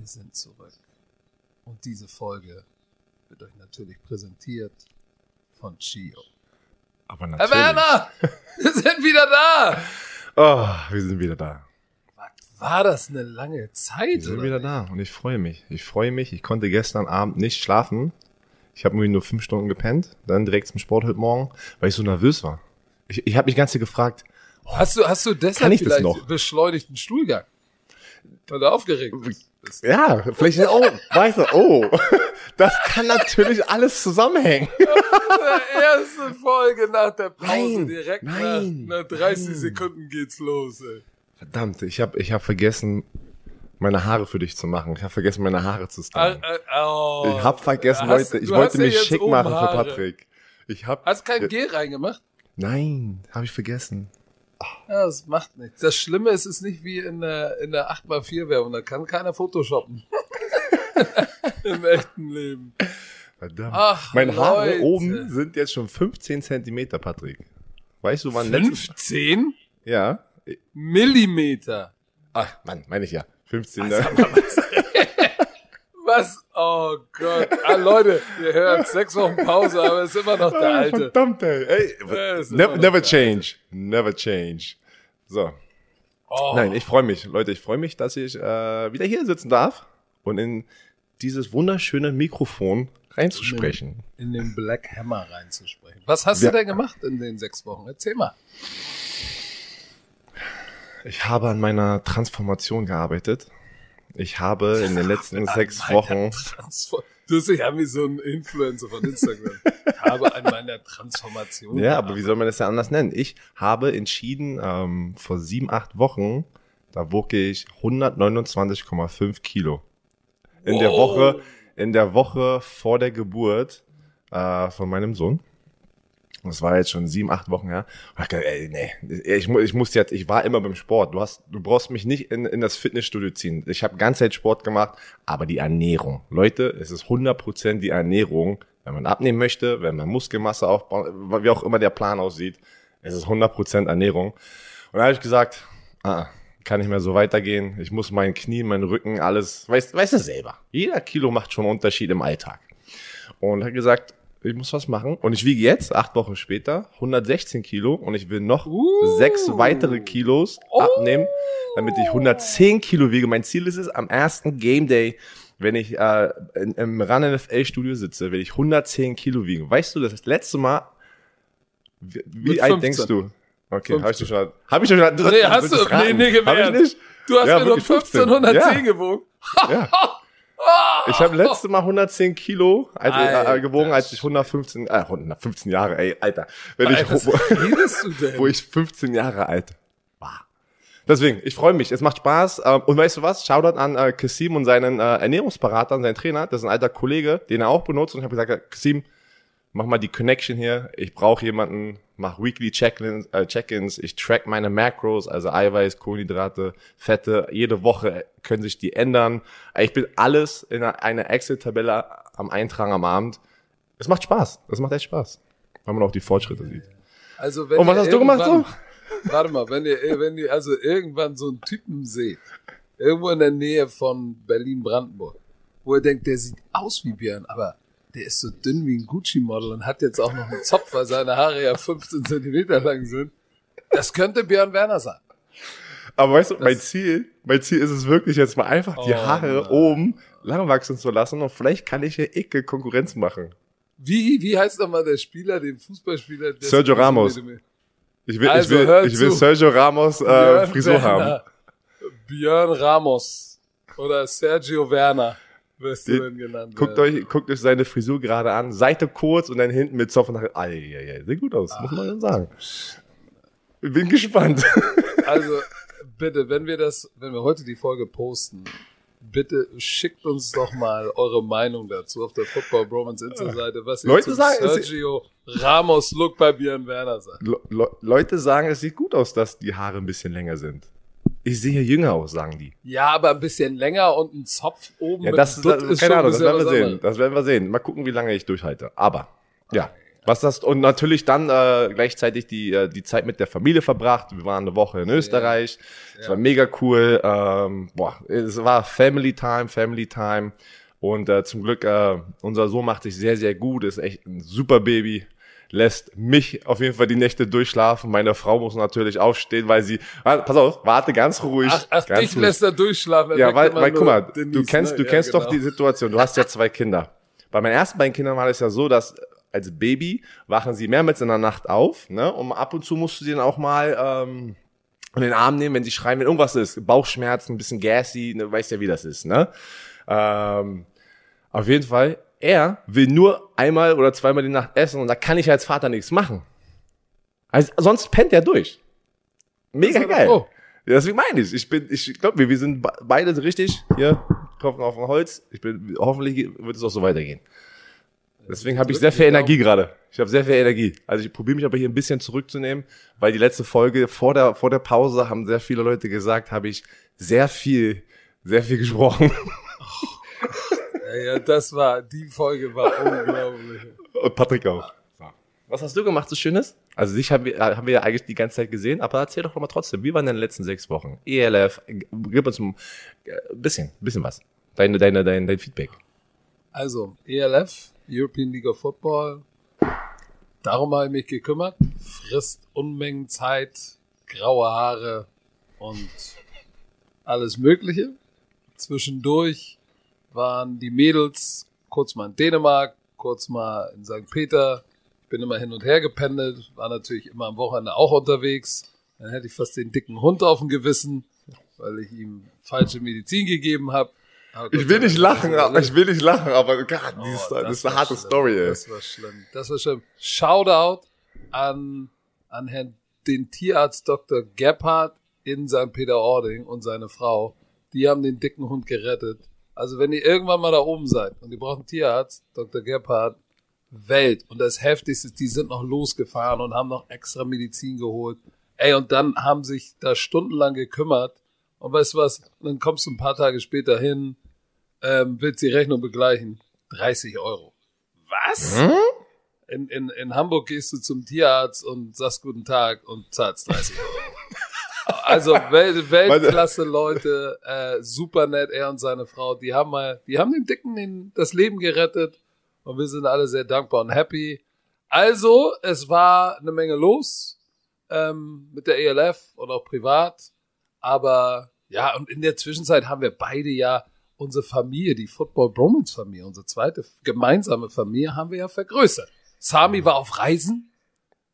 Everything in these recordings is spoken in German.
Wir sind zurück. Und diese Folge wird euch natürlich präsentiert von Chio. Aber Herr natürlich. Werner, wir sind wieder da. Oh, wir sind wieder da. Was war das eine lange Zeit? Wir sind oder wieder nicht? da und ich freue mich. Ich freue mich. Ich konnte gestern Abend nicht schlafen. Ich habe nur fünf Stunden gepennt, dann direkt zum Sport heute Morgen, weil ich so nervös war. Ich, ich habe mich ganz gefragt, Hast du, hast du deshalb vielleicht beschleunigten Stuhlgang? Du aufgeregt bist. ja, vielleicht auch, weißt du, oh, das kann natürlich alles zusammenhängen. Der erste Folge nach der Pause, Nein, direkt nein, nach, nach 30 nein. Sekunden geht's los, ey. Verdammt, ich habe ich hab vergessen, meine Haare für dich zu machen. Ich habe vergessen, meine Haare zu stylen. oh. ich habe vergessen, Hast- Leute, ich du wollte ja mich schick machen für. Patrick. Ich habe Hast kein Gel reingemacht? Nein, habe ich vergessen. Ja, das macht nichts. Das Schlimme ist, es ist nicht wie in der, in der 8x4-Werbung. Da kann keiner Photoshoppen. Im echten Leben. Verdammt. Ach, Meine Haare Leute. oben sind jetzt schon 15 Zentimeter, Patrick. Weißt du, wann letztes 15 Ja. Millimeter. Ach, Mann, meine ich ja. 15. Was, was? Oh Gott. Ah, Leute, ihr hört sechs Wochen Pause, aber es ist immer noch der Alte. Verdammt, ey. ey immer never, never change. Never change. So. Oh. Nein, ich freue mich. Leute, ich freue mich, dass ich äh, wieder hier sitzen darf und in dieses wunderschöne Mikrofon reinzusprechen. in den Black Hammer reinzusprechen. Was hast Ja. du denn gemacht in den sechs Wochen? Erzähl mal. Ich habe an meiner Transformation gearbeitet. Ich habe in den letzten sechs An Wochen Du bist ja wie so ein Influencer von Instagram. Ich habe an meiner Transformation. Ja, aber wie soll man das ja anders nennen? Ich habe entschieden, ähm, vor sieben, acht Wochen, da wog ich 129,5 Kilo. In der Wow. Woche, in der Woche vor der Geburt äh, von meinem Sohn. Das war jetzt schon sieben, acht Wochen her. Und ich dachte, ey, nee, ich, ich muss jetzt, ich war immer beim Sport. Du hast, du brauchst mich nicht in, in das Fitnessstudio ziehen. Ich habe ganze Zeit Sport gemacht, aber die Ernährung. Leute, es ist 100% die Ernährung. Wenn man abnehmen möchte, wenn man Muskelmasse aufbaut, wie auch immer der Plan aussieht, es ist 100% Ernährung. Und da habe ich gesagt, ah, kann nicht mehr so weitergehen. Ich muss mein Knie, mein Rücken, alles, weißt, weißt du selber. Jeder Kilo macht schon einen Unterschied im Alltag. Und hat gesagt, ich muss was machen. Und ich wiege jetzt, acht Wochen später, 116 Kilo und ich will noch Uh. sechs weitere Kilos Oh. abnehmen, damit ich 110 Kilo wiege. Mein Ziel ist es, am ersten Game Day, wenn ich äh, in, im Run NFL Studio sitze, will ich 110 Kilo wiegen. Weißt du, das letzte Mal, wie, wie alt 15. denkst du? Okay, 15. habe ich doch schon. Habe ich doch schon. Nee, hast du, nee, nee, im Hab ich nicht? Du hast Ja, mir doch wirklich 15. 1510 Ja. gewogen. Ja. Ich habe letzte Mal 110 Kilo als, äh, gewogen, als ich 115, äh, 115 Jahre, ey, Alter. Wenn Alter, ich, wo, wo ich 15 Jahre alt war. Deswegen, ich freue mich, es macht Spaß. Ähm, und weißt du was? Shoutout an äh, Kasim und seinen äh, Ernährungsberater, seinen Trainer. Das ist ein alter Kollege, den er auch benutzt. Und ich habe gesagt, Kasim, mach mal die Connection hier. Ich brauche jemanden, mach Weekly Check-ins, äh, Check-ins. Ich track meine Macros, also Eiweiß, Kohlenhydrate, Fette. Jede Woche können sich die ändern. Ich bin alles in einer- Excel-Tabelle am Eintragen am Abend. Es macht Spaß. Es macht echt Spaß. Weil man auch die Fortschritte sieht. Also wenn Und was hast du gemacht so? Warte mal, wenn ihr, wenn ihr also irgendwann so einen Typen seht, irgendwo in der Nähe von Berlin-Brandenburg, wo ihr denkt, der sieht aus wie Björn, aber der ist so dünn wie ein Gucci-Model und hat jetzt auch noch einen Zopf, weil seine Haare ja 15 Zentimeter lang sind. Das könnte Björn Werner sein. Aber weißt du, mein Ziel, mein Ziel ist es wirklich jetzt mal einfach die Oh Haare Mann. oben lang wachsen zu lassen und vielleicht kann ich hier Icke Konkurrenz machen. Wie, wie heißt nochmal der Spieler, den Fußballspieler? der Sergio Ramos. Ich will, Also, ich will, ich will zu. Sergio Ramos äh, Frisur haben. Björn Ramos oder Sergio Werner wirst du denn genannt Guckt werden. euch, guckt euch seine Frisur gerade an. Seite kurz und dann hinten mit Zopf und Haare. Eieiei, sieht gut aus, muss man dann sagen. Ich bin gespannt. Also bitte, wenn wir das, wenn wir heute die Folge posten, bitte schickt uns doch mal eure Meinung dazu auf der Football Bromance Insta-Seite, was ihr Leute zum sagen, Sergio Ramos Look bei Björn Werner sagt. Le Le Leute sagen, es sieht gut aus, dass die Haare ein bisschen länger sind. Ich sehe jünger aus, sagen die. Ja, aber ein bisschen länger und ein Zopf oben Ja, das, das, ist keine Ahnung, das werden wir sehen. anderes. Das werden wir sehen. Mal gucken, wie lange ich durchhalte. Aber, ja. Was das und natürlich dann äh, gleichzeitig die äh, die Zeit mit der Familie verbracht. Wir waren eine Woche in Österreich. Es war mega cool. Ähm, boah, es war Family Time, Family Time. Und äh, zum Glück, äh, unser Sohn macht sich sehr, sehr gut, ist echt ein super Baby lässt mich auf jeden Fall die Nächte durchschlafen. Meine Frau muss natürlich aufstehen, weil sie, ah, pass auf, warte ganz ruhig. Ach, ach ganz dich lässt er durchschlafen. Ja, weil, weil guck mal, Denise, du kennst, ne? du Ja, kennst doch genau. die Situation. Du hast ja zwei Kinder. Bei meinen ersten beiden Kindern war es ja so, dass als Baby wachen sie mehrmals in der Nacht auf, ne? Und ab und zu musst du den auch mal ähm, in den Arm nehmen, wenn sie schreien, wenn irgendwas ist, Bauchschmerzen, ein bisschen gassy, ne, weißt ja, wie das ist, ne? Ähm, auf jeden Fall, er will nur einmal oder zweimal die Nacht essen und da kann ich als Vater nichts machen. Also, sonst pennt er durch. Mega Das ist geil. oh. Deswegen meine ich, ich bin, ich glaube, wir, wir sind be- beide richtig hier, Kopf auf dem Holz. Ich bin, hoffentlich wird es auch so weitergehen. Deswegen habe ich sehr viel Energie gerade. Ich habe sehr viel Energie. Also ich probiere mich aber hier ein bisschen zurückzunehmen, weil die letzte Folge vor der vor der Pause haben sehr viele Leute gesagt, habe ich sehr viel, sehr viel gesprochen. Ja, ja, das war, die Folge war unglaublich. Und Patrick auch. Was hast du gemacht, so Schönes? Also dich haben wir, haben wir ja eigentlich die ganze Zeit gesehen, aber erzähl doch mal trotzdem, wie waren deine letzten sechs Wochen? ELF, gib uns ein äh, bisschen, bisschen was. Deine, deine, dein, dein Feedback. Also, ELF, European League of Football, darum habe ich mich gekümmert. Frisst Unmengen Zeit, graue Haare und alles Mögliche. Zwischendurch waren die Mädels kurz mal in Dänemark, kurz mal in St. Peter. Ich bin immer hin und her gependelt, war natürlich immer am Wochenende auch unterwegs. Dann hätte ich fast den dicken Hund auf dem Gewissen, weil ich ihm falsche Medizin gegeben habe. Aber Gott sei Dank- ich will nicht lachen, aber Gott, Oh, dieses, war schlimm. Das war schlimm. Das war schlimm. Shoutout an, an Herrn, den Tierarzt Dr. Gebhardt in St. Peter-Ording und seine Frau. Die haben den dicken Hund gerettet. Also wenn ihr irgendwann mal da oben seid und ihr braucht einen Tierarzt, Dr. Gebhardt, Welt. Und das Heftigste ist, die sind noch losgefahren und haben noch extra Medizin geholt. Ey, und dann haben sich da stundenlang gekümmert. Und weißt du was? Dann kommst du ein paar Tage später hin, ähm, willst die Rechnung begleichen. 30 Euro. Was? Hm? In, in, in Hamburg gehst du zum Tierarzt und sagst guten Tag und zahlst 30 Euro. Also Welt, Weltklasse Leute, äh, super nett, er und seine Frau, die haben mal, die haben dem Dicken den, das Leben gerettet und wir sind alle sehr dankbar und happy. Also, es war eine Menge los ähm, mit der ELF und auch privat, aber ja, und in der Zwischenzeit haben wir beide ja unsere Familie, die Football Bromance Familie, unsere zweite gemeinsame Familie, haben wir ja vergrößert. Sami war auf Reisen.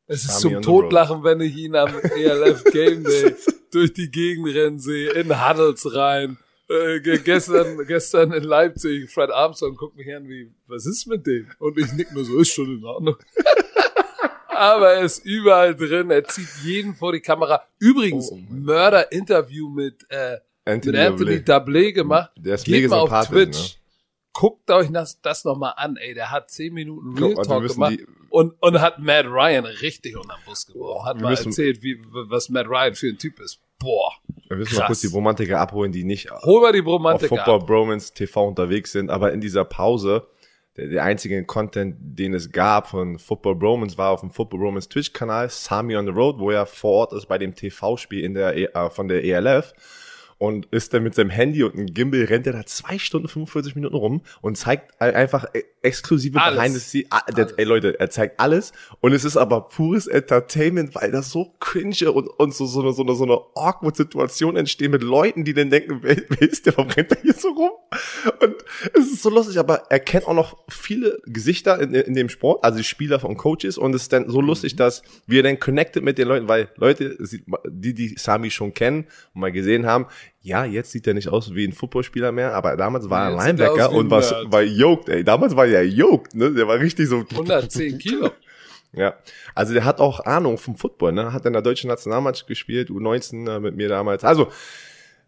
Es ist zum. Totlachen, wenn ich ihn am ELF Game Day durch die Gegend rennen sehe, in Huddles rein. Äh, ge- gestern, gestern in Leipzig, Fred Armstrong guckt mich an wie, was ist mit dem? Und ich nick nur so, ist schon in Ordnung. Aber er ist überall drin, er zieht jeden vor die Kamera. Übrigens, Oh Mörder-Interview mit, äh, Anthony mit Anthony Dablé gemacht. Der ist Geht mega mal auf Twitch. ne? Guckt euch das, das nochmal an, ey. Der hat 10 Minuten Real Guck mal, wir Talk müssen gemacht die- und, und hat Matt Ryan richtig unter den Bus geworfen. Hat mal müssen- erzählt, wie, was Matt Ryan für ein Typ ist. Boah. Wir müssen mal Krass. kurz die Romantiker abholen, die nicht Hol mal die auf Football ab. Bromance TV unterwegs sind, aber in dieser Pause, der, der einzige Content, den es gab von Football Bromance, war auf dem Football Bromance Twitch-Kanal, Sami on the Road, wo er vor Ort ist bei dem TV-Spiel in der, E- äh, von der ELF. Und ist dann mit seinem Handy und einem Gimbal, rennt er da zwei Stunden 45 Minuten rum und zeigt ein- einfach e- exklusive Alles. Behind the Scenes. Ah, der, ey Leute, er zeigt alles und es ist aber pures Entertainment, weil das so cringe und, und so, so, eine, so, eine, so eine awkward Situation entsteht mit Leuten, die dann denken, wer, wer ist der, warum rennt er hier so rum? Und es ist so lustig, aber er kennt auch noch viele Gesichter in, in dem Sport, also Spieler von Coaches und es ist dann so lustig, dass wir dann connected mit den Leuten, weil Leute, die, die Sami schon kennen und mal gesehen haben, ja, jetzt sieht er nicht aus wie ein Footballspieler mehr, aber damals war er sieht er Linebacker und was, Nerd. war yoked, ey. Damals war er yoked, ne? Der war richtig so. 110 Kilo. Ja, also der hat auch Ahnung vom Football, ne? Hat in der deutschen Nationalmannschaft gespielt, U19 äh, mit mir damals. Also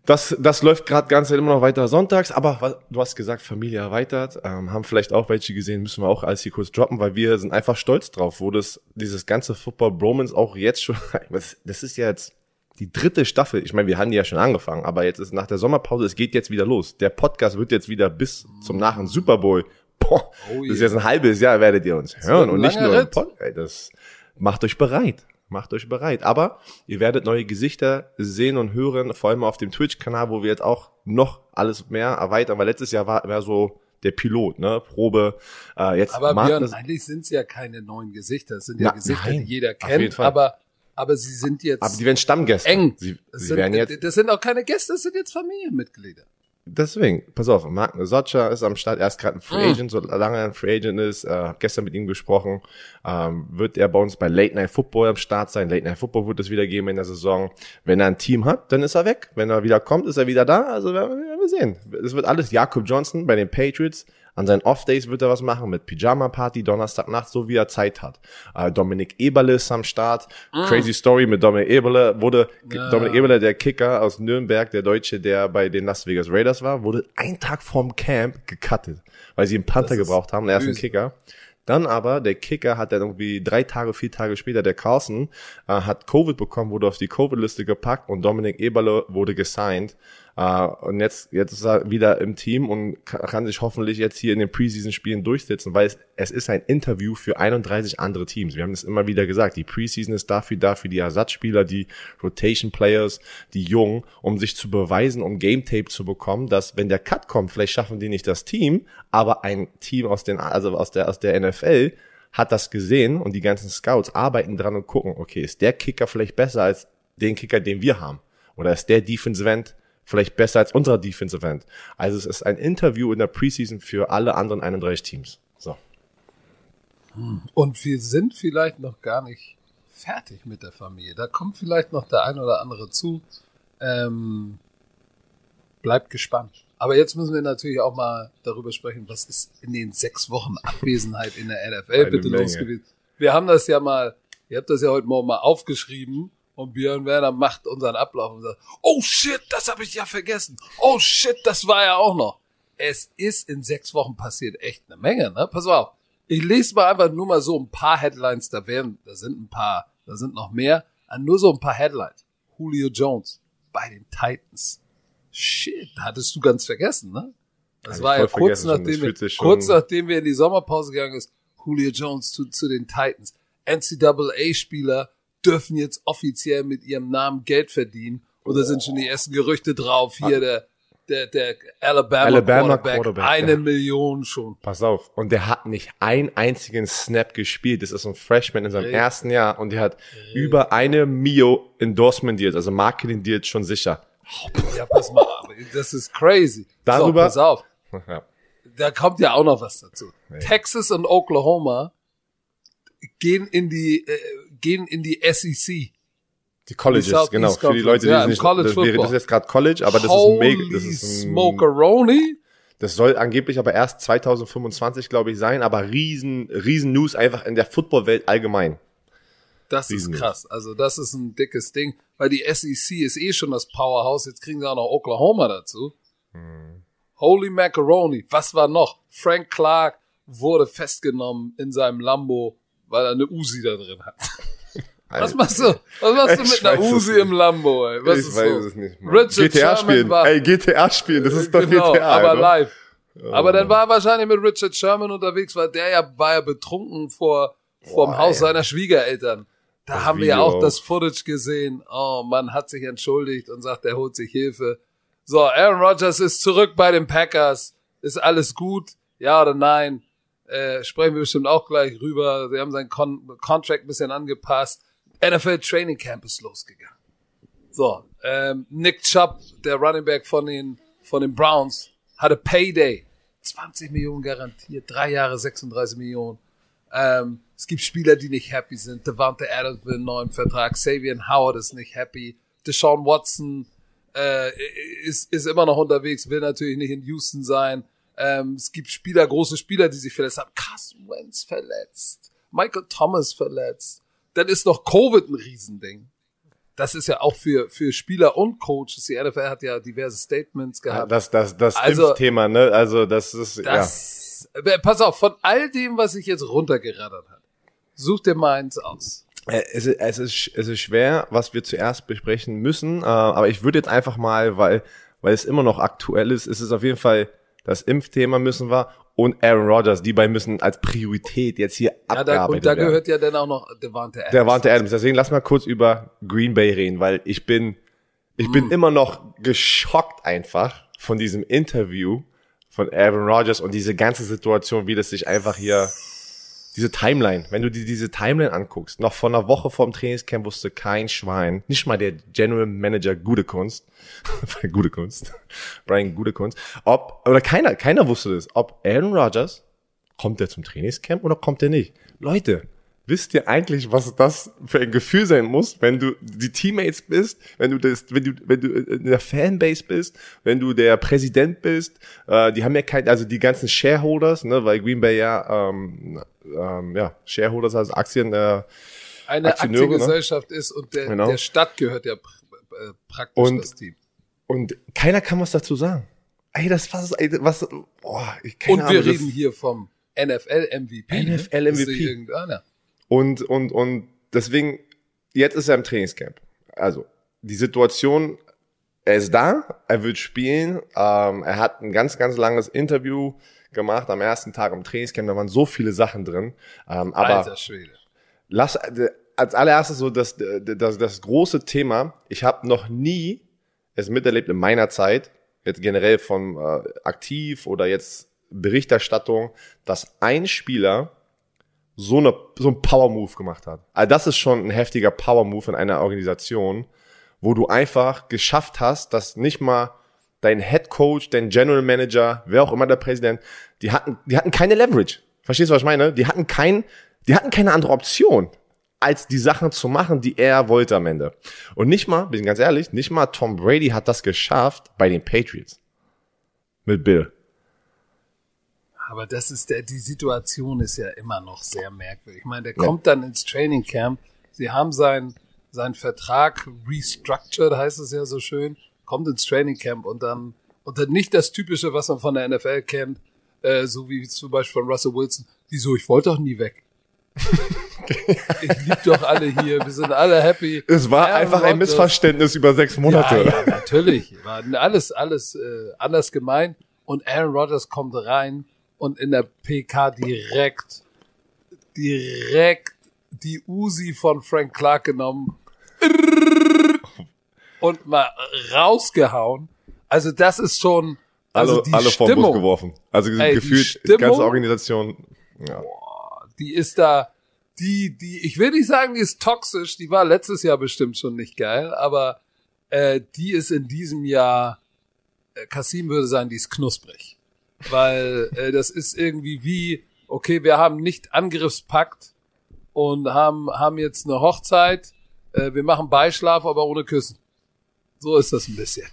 das, das läuft gerade ganz immer noch weiter sonntags, aber was, du hast gesagt, Familie erweitert, ähm, haben vielleicht auch welche gesehen, müssen wir auch alles hier kurz droppen, weil wir sind einfach stolz drauf, wo das dieses ganze Football Bromance auch jetzt schon, das das ist ja jetzt die dritte Staffel. Ich meine, wir haben die ja schon angefangen, aber jetzt ist nach der Sommerpause, es geht jetzt wieder los. Der Podcast wird jetzt wieder bis zum nach dem Super Bowl Boah, Oh das ist yeah. jetzt ein halbes Jahr, werdet ihr uns hören und nicht nur im Ritt. Pod. Ey, das macht euch bereit. Macht euch bereit. Aber ihr werdet neue Gesichter sehen und hören, vor allem auf dem Twitch-Kanal, wo wir jetzt auch noch alles mehr erweitern, weil letztes Jahr war, war so der Pilot, ne, Probe. Äh, jetzt Aber Björn, eigentlich sind es ja keine neuen Gesichter. Es sind ja Na, Gesichter, nein, die jeder kennt. Aber, aber sie sind jetzt aber die werden Stammgäste. eng. Sie, das, sie sind, werden jetzt das sind auch keine Gäste, das sind jetzt Familienmitglieder. Deswegen, pass auf, Mark Socha ist am Start, er ist gerade ein Free Mm. Agent, solange er ein Free Agent ist, äh, gestern mit ihm gesprochen, ähm, wird er bei uns bei Late Night Football am Start sein. Late Night Football wird es wieder geben in der Saison. Wenn er ein Team hat, dann ist er weg. Wenn er wieder kommt, ist er wieder da. Also werden wir wir sehen. Es wird alles Jakob Johnson bei den Patriots. An seinen Off-Days wird er was machen mit Pyjama-Party, Donnerstagnacht, so wie er Zeit hat. Äh, Dominik Eberle ist am Start. Crazy Story mit Dominik Eberle. Wurde Ja. Dominik Eberle, der Kicker aus Nürnberg, der Deutsche, der bei den Las Vegas Raiders war, wurde einen Tag vorm Camp gecuttet, weil sie einen Panther gebraucht haben. Er ist ein böse. Kicker. Dann aber, der Kicker hat dann irgendwie drei Tage, vier Tage später, der Carlson, äh, hat Covid bekommen, wurde auf die Covid-Liste gepackt und Dominik Eberle wurde gesigned. Äh, und jetzt, jetzt ist er wieder im Team und ka- kann sich hoffentlich jetzt hier in den Preseason-Spielen durchsetzen, weil es, es ist ein Interview für 31 andere Teams. Wir haben es immer wieder gesagt. Die Preseason ist dafür da, für die Ersatzspieler, die Rotation-Players, die Jungen, um sich zu beweisen, um Game-Tape zu bekommen, dass wenn der Cut kommt, vielleicht schaffen die nicht das Team, aber ein Team aus den, also aus der, aus der NFL hat das gesehen und die ganzen Scouts arbeiten dran und gucken, okay, ist der Kicker vielleicht besser als den Kicker, den wir haben? Oder ist der Defensive End vielleicht besser als unser Defensive End? Also es ist ein Interview in der Preseason für alle anderen 31 Teams. So. Und wir sind vielleicht noch gar nicht fertig mit der Familie. Da kommt vielleicht noch der ein oder andere zu. Ähm, bleibt gespannt. Aber jetzt müssen wir natürlich auch mal darüber sprechen, was ist in den sechs Wochen Abwesenheit in der NFL Eine bitte Menge. los gewesen. Wir haben das ja mal, ihr habt das ja heute Morgen mal aufgeschrieben und Björn Werner macht unseren Ablauf und sagt, oh shit, das habe ich ja vergessen. Oh shit, das war ja auch noch. Es ist in sechs Wochen passiert echt eine Menge, ne? Pass auf. Ich lese mal einfach nur mal so ein paar Headlines, da werden, da sind ein paar, da sind noch mehr, nur so ein paar Headlines. Julio Jones bei den Titans. Shit, hattest du ganz vergessen, ne? Das ich war ja kurz nachdem, wir, kurz nachdem wir in die Sommerpause gegangen ist, Julio Jones zu, zu den Titans. NCAA-Spieler dürfen jetzt offiziell mit ihrem Namen Geld verdienen. Oder sind schon die ersten Gerüchte drauf? Hier der, der, der Alabama, Alabama Quarterback, Quarterback, eine ja. Million schon. Pass auf. Und der hat nicht einen einzigen Snap gespielt. Das ist ein Freshman in seinem Richtig. ersten Jahr und der hat über eine Mio Endorsement Deals, also Marketing Deals schon sicher. Ja, pass mal, das ist crazy. Darüber- So, pass auf. Ja. da kommt ja auch noch was dazu. Texas und Oklahoma gehen in die äh, gehen in die SEC. Die Colleges, Die genau. Für die Leute, die ja, nicht, College das, wäre, das ist jetzt gerade College, aber das ist Holy mega, das ist ein, Smokeroni. das soll angeblich aber erst 2025, glaube ich, sein, aber riesen, riesen News einfach in der Footballwelt allgemein. Das ist Riesen- krass. Also das ist ein dickes Ding, weil die SEC ist eh schon das Powerhouse. Jetzt kriegen sie auch noch Oklahoma dazu. Hm. Holy Macaroni. Was war noch? Frank Clark wurde festgenommen in seinem Lambo, weil er eine Uzi da drin hat. Was machst du? Was machst du Ich mit einer nicht. im Lambo, ey? Was ich ist weiß los? es nicht. Mann. Richard GTA Sherman spielen. war- Ey, GTA spielen, das ist doch genau, GTA. aber Alter. live. Aber dann war er wahrscheinlich mit Richard Sherman unterwegs, weil der ja war ja betrunken vor vorm Boah, Haus ey. seiner Schwiegereltern. Da Das haben wir ja Video auch. das Footage gesehen. Oh, man hat sich entschuldigt und sagt, er holt sich Hilfe. So, Aaron Rodgers ist zurück bei den Packers. Ist alles gut? Ja oder nein? Äh, sprechen wir bestimmt auch gleich rüber. Sie haben seinen Con Contract ein bisschen angepasst. NFL Training Camp ist losgegangen. So, ähm, Nick Chubb, der Running Back von den, von den Browns, hatte Payday. 20 Millionen garantiert, drei Jahre 36 Millionen. Ähm, es gibt Spieler, die nicht happy sind. Devante Adams will einen neuen Vertrag. Savian Howard ist nicht happy. Deshaun Watson äh, ist, ist immer noch unterwegs, will natürlich nicht in Houston sein. Ähm, es gibt Spieler, große Spieler, die sich verletzt haben. Carson Wentz verletzt. Michael Thomas verletzt. Dann ist noch Covid ein Riesending. Das ist ja auch für, für Spieler und Coaches. Die NFL hat ja diverse Statements Ja, gehabt. das, das, das Also- Impfthema, ne? Also, das ist, ja. Das, äh, pass auf, von all dem, was ich jetzt runtergeraddert habe, such dir mal eins aus. Äh, Es ist, es, ist, es ist schwer, was wir zuerst besprechen müssen, äh, aber ich würde jetzt einfach mal, weil, weil es immer noch aktuell ist, ist es auf jeden Fall das Impfthema müssen wir und Aaron Rodgers, die beiden müssen als Priorität jetzt hier Ja, da, abgearbeitet und da werden. gehört ja dann auch noch Devante Adams. Der warnte Adams. Deswegen lass mal kurz über Green Bay reden, weil ich bin, ich Mm. bin immer noch geschockt einfach von diesem Interview von Aaron Rodgers und diese ganze Situation, wie das sich einfach hier, diese Timeline, wenn du dir diese Timeline anguckst, noch vor einer Woche vorm Trainingscamp wusste kein Schwein, nicht mal der General Manager Gute Kunst, Gute Kunst, Brian Gute Kunst, ob, oder keiner, keiner wusste das, ob Aaron Rodgers, kommt er zum Trainingscamp oder kommt er nicht? Leute, wisst ihr eigentlich, was das für ein Gefühl sein muss, wenn du die Teammates bist, wenn du das, wenn du, wenn du in der Fanbase bist, wenn du der Präsident bist, äh, die haben ja kein, also die ganzen Shareholders, ne, weil Green Bay ja, ähm, ähm, ja, Shareholders, also Aktien, äh, eine Aktionäre, ne? Aktiengesellschaft ist und der, Genau. der Stadt gehört ja pr- äh, praktisch Und- das Team. und keiner kann was dazu sagen. Ey, das was, ey, was, boah, ich keine Und Ahnung, wir reden hier vom NFL-MVP. ne? NFL Das ist MVP. irgendeiner. Und, und, und deswegen, jetzt ist er im Trainingscamp. Also, die Situation, er ist da, er wird spielen, ähm, er hat ein ganz, ganz langes Interview gemacht am ersten Tag im Trainingscamp, da waren so viele Sachen drin. Ähm, aber Alter Schwede. lass äh, als allererstes so das, das, das große Thema, ich habe noch nie es miterlebt in meiner Zeit, jetzt generell von äh, aktiv oder jetzt Berichterstattung, dass ein Spieler so, eine, so ein Power-Move gemacht hat. Also das ist schon ein heftiger Power-Move in einer Organisation, wo du einfach geschafft hast, dass nicht mal dein Head Coach, dein General Manager, wer auch immer der Präsident, die hatten, die hatten keine Leverage. Verstehst du, was ich meine? Die hatten kein, die hatten keine andere Option, als die Sachen zu machen, die er wollte am Ende. Und nicht mal, bin ganz ehrlich, nicht mal Tom Brady hat das geschafft bei den Patriots. Mit Bill. Aber das ist der, die Situation ist ja immer noch sehr merkwürdig. Ich meine, der kommt dann ins Training Camp. Sie haben seinen seinen Vertrag restructured, heißt es ja so schön, kommt ins Training Camp und dann, und dann nicht das Typische, was man von der NFL kennt, äh, so wie zum Beispiel von Russell Wilson. Wieso? Ich wollte doch nie weg. ich lieb doch alle hier, wir sind alle happy. Es war Aaron einfach ein Missverständnis über sechs Monate. ja, ja, natürlich. War alles, alles äh, anders gemeint. Und Aaron Rodgers kommt rein und in der PK direkt, direkt die Uzi von Frank Clark genommen und mal rausgehauen. Also das ist schon, also alle, die alle vom Bus Stimmung, geworfen. Also Ey, gefühlt, die Stimmung- ganze Organisation. Ja. die ist da, die, die, ich will nicht sagen, die ist toxisch, die war letztes Jahr bestimmt schon nicht geil, aber äh, die ist in diesem Jahr, äh, Kasim würde sagen, die ist knusprig. Weil äh, das ist irgendwie wie, okay, wir haben nicht Angriffspakt und haben, haben jetzt eine Hochzeit, äh, wir machen Beischlaf, aber ohne Küssen. So ist das ein bisschen.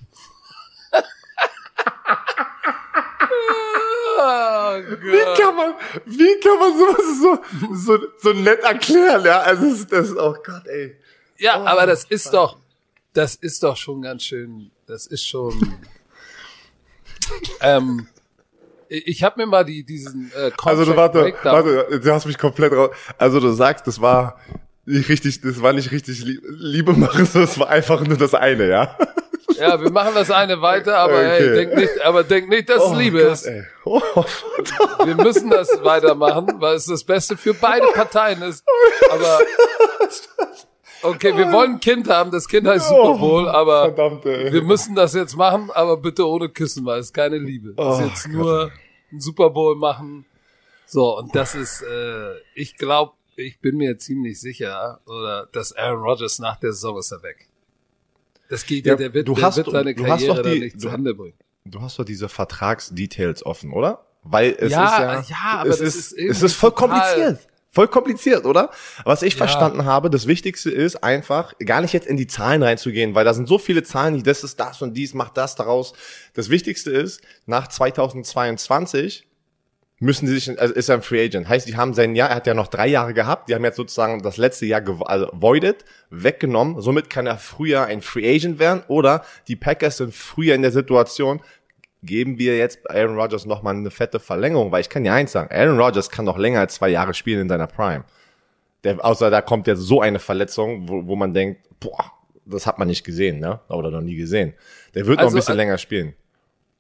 oh Wie kann man, wie kann man sowas so, so, so nett erklären, ja? Also, das ist, das ist, oh Gott, ey. Ja, Oh, aber das ist doch, das ist doch schon ganz schön, das ist schon. ähm, ich habe mir mal die, diesen äh, Also, du, Contract warte, Breakdown- warte, du hast mich komplett raus. Also, du sagst, das war nicht richtig, das war nicht richtig Lie- Liebe machen, das war einfach nur das eine, ja? Ja, wir machen das eine weiter, aber hey, Okay. denk nicht, aber denk nicht, dass es Liebe Gott, ist. ey. Oh, verdammt. Wir müssen das weitermachen, weil es das Beste für beide Parteien ist. Aber okay, wir wollen ein Kind haben, das Kind heißt Super Bowl, aber Verdammt, wir müssen das jetzt machen, aber bitte ohne Küssen, weil es keine Liebe. Es Oh ist jetzt Gott. nur ein Super Bowl machen. So, und das ist, äh, ich glaube, ich bin mir ziemlich sicher, oder dass Aaron Rodgers nach der Saison ist er weg. Das geht ja, der wird, du der hast- wird seine Karriere die- nicht du- zu Hande bringen. Du hast doch diese Vertragsdetails offen, oder? Weil es Ja, ist ja, ja, aber es ist, ist es ist voll total- kompliziert. Voll kompliziert, oder? Was ich verstanden habe, das Wichtigste ist einfach, gar nicht jetzt in die Zahlen reinzugehen, weil da sind so viele Zahlen, die das ist das und dies, macht das daraus. Das Wichtigste ist, nach 2022 müssen sie sich, also ist er ein Free Agent. Heißt, die haben sein Jahr, er hat ja noch drei Jahre gehabt, die haben jetzt sozusagen das letzte Jahr also voided, weggenommen. Somit kann er früher ein Free Agent werden oder die Packers sind früher in der Situation, geben wir jetzt Aaron Rodgers nochmal eine fette Verlängerung, weil ich kann ja eins sagen, Aaron Rodgers kann noch länger als zwei Jahre spielen in seiner Prime. Der, außer da kommt jetzt so eine Verletzung, wo, wo man denkt, boah, das hat man nicht gesehen, ne? Oder noch nie gesehen. Der wird noch Also, ein bisschen äh, länger spielen.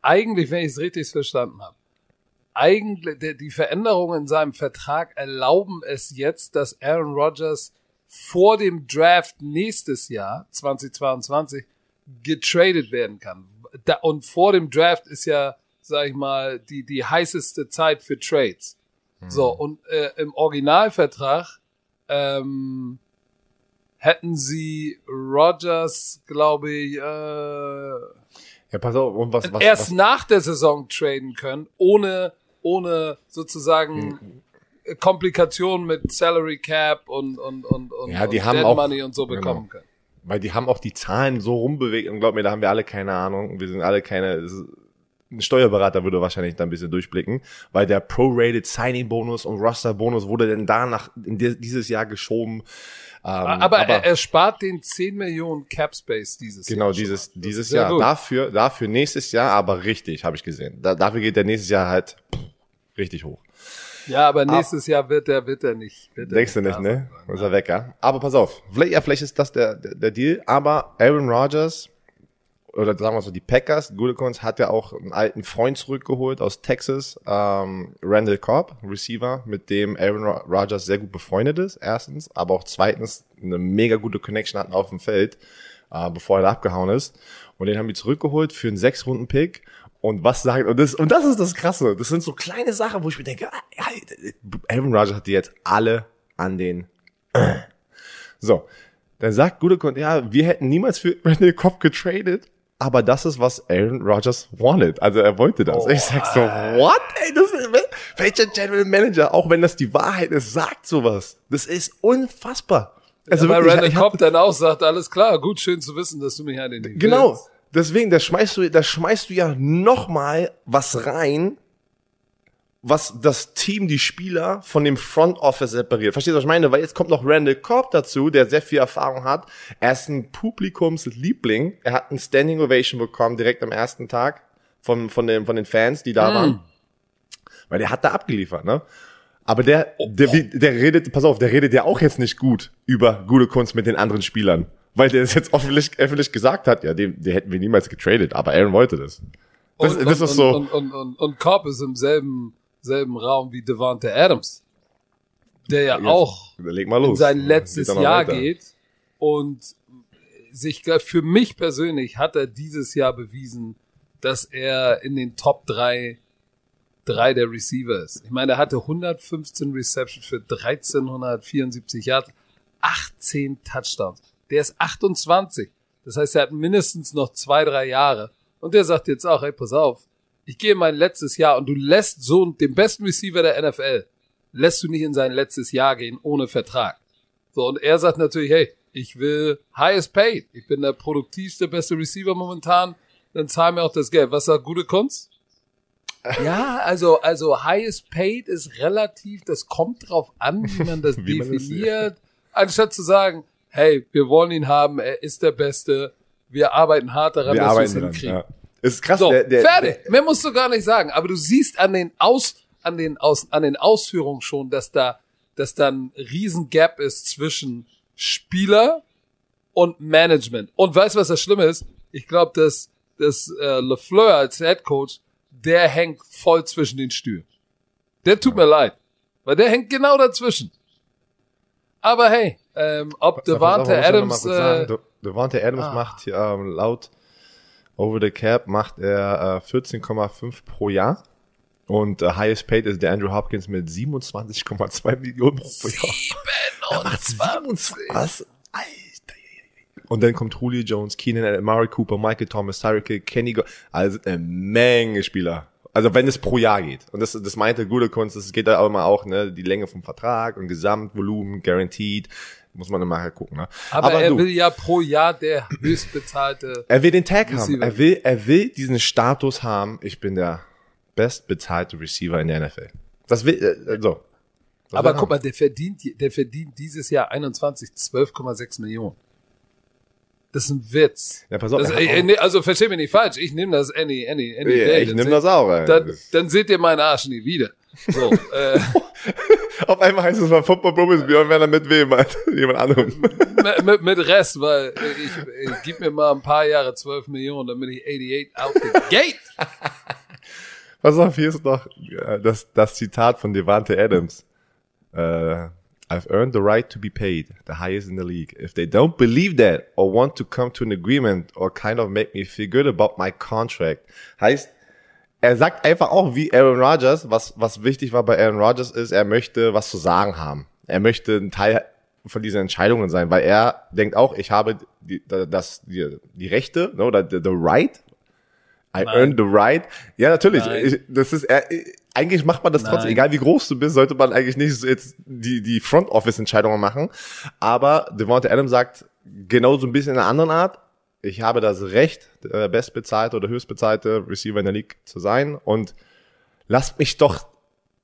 eigentlich, wenn ich es richtig verstanden habe, eigentlich der, die Veränderungen in seinem Vertrag erlauben es jetzt, dass Aaron Rodgers vor dem Draft nächstes Jahr 2022 getradet werden kann. Da, und vor dem Draft ist ja, sag ich mal, die die heißeste Zeit für Trades. So und äh, im Originalvertrag ähm, hätten sie Rodgers, glaube ich, äh, Ja, pass auf, und was, was, erst was nach der Saison traden können, ohne, ohne sozusagen Hm. äh, Komplikationen mit Salary Cap und, und, und, und, Ja, die und haben Dead auch- Money und so genau. bekommen können. Weil die haben auch die Zahlen so rumbewegt und glaub mir, da haben wir alle keine Ahnung. Wir sind alle keine, ein Steuerberater würde wahrscheinlich da ein bisschen durchblicken, weil der Prorated Signing Bonus und Roster Bonus wurde denn danach dieses Jahr geschoben. Ähm, aber, er, er spart den 10 Millionen Cap Space dieses Genau, Jahr. schon dieses, dieses Jahr. gut. Dafür, dafür nächstes Jahr, aber richtig, habe ich gesehen. Da, dafür geht der nächstes Jahr halt richtig hoch. Ja, aber nächstes Jahr wird er, wird er nicht. Wird er Denkst du nicht, ne? sein. Ist er weg, ja? Aber pass auf, vielleicht, ja, vielleicht ist das der, der, der Deal, aber Aaron Rodgers, oder sagen wir so, die Packers, Gudekons hat ja auch einen alten Freund zurückgeholt aus Texas, ähm, Randall Cobb, Receiver, mit dem Aaron Ro- Rodgers sehr gut befreundet ist, erstens, aber auch zweitens eine mega gute Connection hatten auf dem Feld, äh, bevor er da abgehauen ist. Und den haben die zurückgeholt für einen Sechs-Runden-Pick. Und was sagt, und das, und das ist das Krasse. Das sind so kleine Sachen, wo ich mir denke, ah, ja, Aaron Rodgers hat die jetzt alle an den so, dann sagt Gudekon, ja, wir hätten niemals für Randall Cobb getradet, aber das ist, was Aaron Rodgers wanted. Also er wollte das. Oh, ich sag so, what? Ey, das ist, welcher General Manager, auch wenn das die Wahrheit ist, sagt sowas. Das ist unfassbar. Also weil wirklich, Randall Cobb dann auch sagt, alles klar, gut, schön zu wissen, dass du mich in den Genau. willst. Deswegen, da schmeißt du, da schmeißt du ja noch mal was rein, was das Team, die Spieler von dem Front Office separiert. Verstehst du, was ich meine? Weil jetzt kommt noch Randall Cobb dazu, der sehr viel Erfahrung hat. Er ist ein Publikumsliebling. Er hat ein Standing Ovation bekommen direkt am ersten Tag von, von, den, von den Fans, die da waren. Weil der hat da abgeliefert, ne? Aber der, der, der redet, pass auf, der redet ja auch jetzt nicht gut über gute Kunst mit den anderen Spielern. Weil der es jetzt öffentlich, öffentlich gesagt hat, ja, den, den hätten wir niemals getradet, aber Aaron wollte das. Das, und, das und, ist so, Und, und, und, und Cobb ist im selben, selben Raum wie Devante Adams, der ja Jetzt, auch in sein letztes Geht Jahr weiter. geht und sich für mich persönlich hat er dieses Jahr bewiesen, dass er in den Top drei drei der Receiver ist. Ich meine, er hatte 115 Receptions für 1374 Yards, 18 Touchdowns. Der ist 28. Das heißt, er hat mindestens noch zwei, drei Jahre. Und der sagt jetzt auch, ey, pass auf, ich gehe in mein letztes Jahr und du lässt so den besten Receiver der NFL, lässt du nicht in sein letztes Jahr gehen ohne Vertrag. So, und er sagt natürlich, hey, ich will highest paid. Ich bin der produktivste, beste Receiver momentan. Dann zahl mir auch das Geld. Was sagt gute Kunst? Ja, also, also highest paid ist relativ, das kommt drauf an, wie man das Wie man das definiert. Anstatt zu sagen, hey, wir wollen ihn haben, er ist der Beste, wir arbeiten hart daran, Wir dass wir es hinkriegen. ja. Es ist krass, So, der, der, fertig. Mehr musst du gar nicht sagen. Aber du siehst an den Aus, an den Aus, an den Ausführungen schon, dass da, dass da ein riesen Gap ist zwischen Spieler und Management. Und weißt du, was das Schlimme ist? Ich glaube, dass, dass äh, LeFleur als Head Coach, der hängt voll zwischen den Stühlen. Der tut mir leid. Weil der hängt genau dazwischen. Aber hey, ähm, ob Devante Adams, äh, De- Devante Adams ah. macht ähm, laut Over the Cap macht er äh, 14,5 pro Jahr. Und äh, highest paid ist der Andrew Hopkins mit 27,2 Millionen pro Jahr. Er macht 27. Was? Alter. Und dann kommt Julio Jones, Keenan, Murray Cooper, Michael Thomas, Tyreek Hill, Kenny Go Also eine Menge Spieler. Also wenn es pro Jahr geht. Und das, das meinte gute Kunst, es geht da auch immer auch, ne, die Länge vom Vertrag und Gesamtvolumen, guaranteed. Muss man immer halt gucken, ne? aber, er du, will ja pro Jahr der höchstbezahlte er will den Tag haben. Receiver. Er will, er will diesen Status haben. Ich bin der bestbezahlte Receiver in der NFL. Das will, äh, so. Das Aber er guck haben. mal, der verdient, der verdient dieses Jahr 21, 12,6 Millionen. Das ist ein Witz. Ja, pass auf. Das, äh, nee, also versteh mich nicht falsch. Ich nehme das any, any, any auch- day. ich Dann nehme das auch. ey. Dann, dann seht ihr meinen Arsch nie wieder. So, äh, Auf einmal heißt es mal Football Brothers, Björn Werner mit wem? Jemand anderem. mit, mit, Rest, weil ich, ich gib mir mal ein paar Jahre 12 Millionen, damit ich 88 out the gate. Pass auf, hier ist noch äh, das, das Zitat von Devante Adams. Äh, I've earned the right to be paid, the highest in the league. If they don't believe that or want to come to an agreement or kind of make me feel good about my contract. Heißt, er sagt einfach auch wie Aaron Rodgers, was, was wichtig war bei Aaron Rodgers ist, er möchte was zu sagen haben. Er möchte ein Teil von diesen Entscheidungen sein, weil er denkt auch, ich habe die, das, die, die Rechte, ne, oder the, the right, I Nein. earned the right. Ja, natürlich. Ich, das ist, er, eigentlich macht man das trotzdem, Nein. egal wie groß du bist, sollte man eigentlich nicht jetzt die, die Front Office Entscheidungen machen. Aber Devonta Adams sagt genau so ein bisschen in einer anderen Art. Ich habe das Recht, der bestbezahlte oder höchstbezahlte Receiver in der League zu sein und lasst mich doch,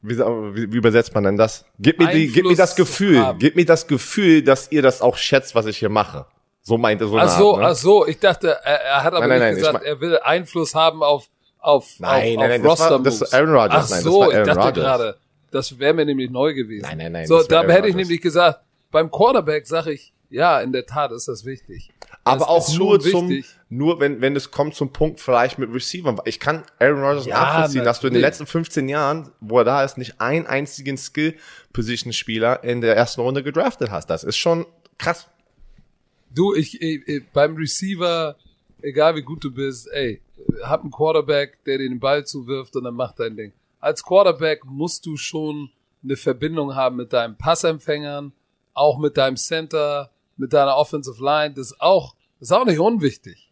wie, wie, wie übersetzt man denn das? Gib mir, die, gib mir das Gefühl, gib mir das Gefühl, dass ihr das auch schätzt, was ich hier mache. So meint er so eine Ach so, Art, ne? ach so, ich dachte, er, er hat aber Nein, nein, nicht nein, gesagt, er will Einfluss haben auf, auf, Nein, auf, nein, nein, auf das war- Roster das ist Aaron Rodgers, Ach nein, das so, war ich Aaron dachte Rodgers. gerade, das wäre mir nämlich neu gewesen. Nein, nein, nein, So, da war hätte ich nämlich gesagt, beim Quarterback sage ich, ja, in der Tat ist das wichtig. Aber Das auch nur zum, wichtig. nur wenn, wenn es kommt zum Punkt vielleicht mit Receivern. Ich kann Aaron Rodgers Ja, nachvollziehen, dass du in den letzten 15 Jahren, wo er da ist, nicht einen einzigen Skill-Position-Spieler in der ersten Runde gedraftet hast. Das ist schon krass. Du, ich, ich, ich beim Receiver, egal wie gut du bist, ey, hab einen Quarterback, der dir den Ball zuwirft und dann macht dein Ding. Als Quarterback musst du schon eine Verbindung haben mit deinen Passempfängern, auch mit deinem Center, mit deiner Offensive Line. Das ist auch, das ist auch nicht unwichtig.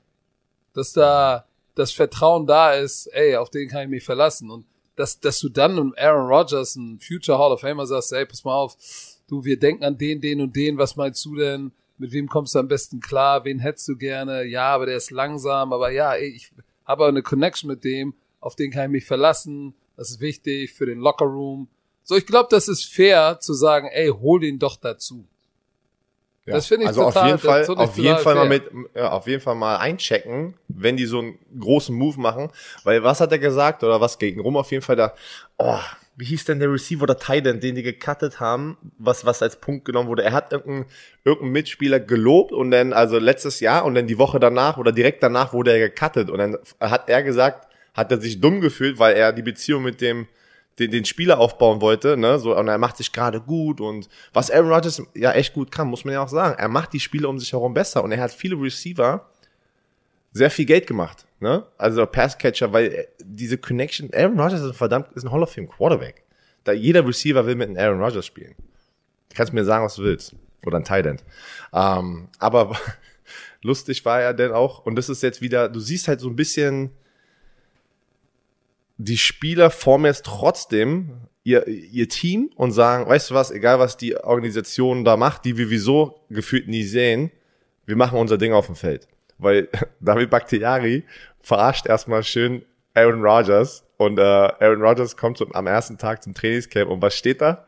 Dass da das Vertrauen da ist, ey, auf den kann ich mich verlassen. Und dass, dass du dann einem Aaron Rodgers, ein Future Hall of Famer, sagst, ey, pass mal auf, du, wir denken an den, den und den, was meinst du denn? Mit wem kommst du am besten klar? Wen hättest du gerne? Ja, aber der ist langsam, aber ja, ey, ich habe eine Connection mit dem, auf den kann ich mich verlassen. Das ist wichtig für den Locker Room. So, ich glaube, das ist fair zu sagen, ey, hol den doch dazu. Ja. Das finde ich also total- auf jeden Fall, auf jeden Fall mal mit, ja, auf jeden Fall mal einchecken, wenn die so einen großen Move machen. Weil was hat er gesagt oder was gegen rum auf jeden Fall da? Oh, wie hieß denn der Receiver oder Titan, den die gecuttet haben, was was als Punkt genommen wurde? Er hat irgendeinen irgendeinen Mitspieler gelobt und dann also letztes Jahr und dann die Woche danach oder direkt danach wurde er gecuttet und dann hat er gesagt, hat er sich dumm gefühlt, weil er die Beziehung mit dem den, den Spieler aufbauen wollte, ne, so, und er macht sich gerade gut und was Aaron Rodgers ja echt gut kann, muss man ja auch sagen. Er macht die Spiele um sich herum besser und er hat viele Receiver sehr viel Geld gemacht, ne, also Passcatcher, weil er- diese Connection, Aaron Rodgers ist ein verdammt, ist ein Hall of Fame Quarterback. Da jeder Receiver will mit einem Aaron Rodgers spielen. Du kannst mir sagen, was du willst. Oder ein Tight End. Ähm, aber lustig war er denn auch, und das ist jetzt wieder, du siehst halt so ein bisschen, die Spieler formen jetzt trotzdem ihr, ihr Team und sagen, weißt du was, egal was die Organisation da macht, die wir wieso gefühlt nie sehen, wir machen unser Ding auf dem Feld. Weil David Bakhtiari verarscht erstmal schön Aaron Rodgers und äh, Aaron Rodgers kommt zum, am ersten Tag zum Trainingscamp und was steht da?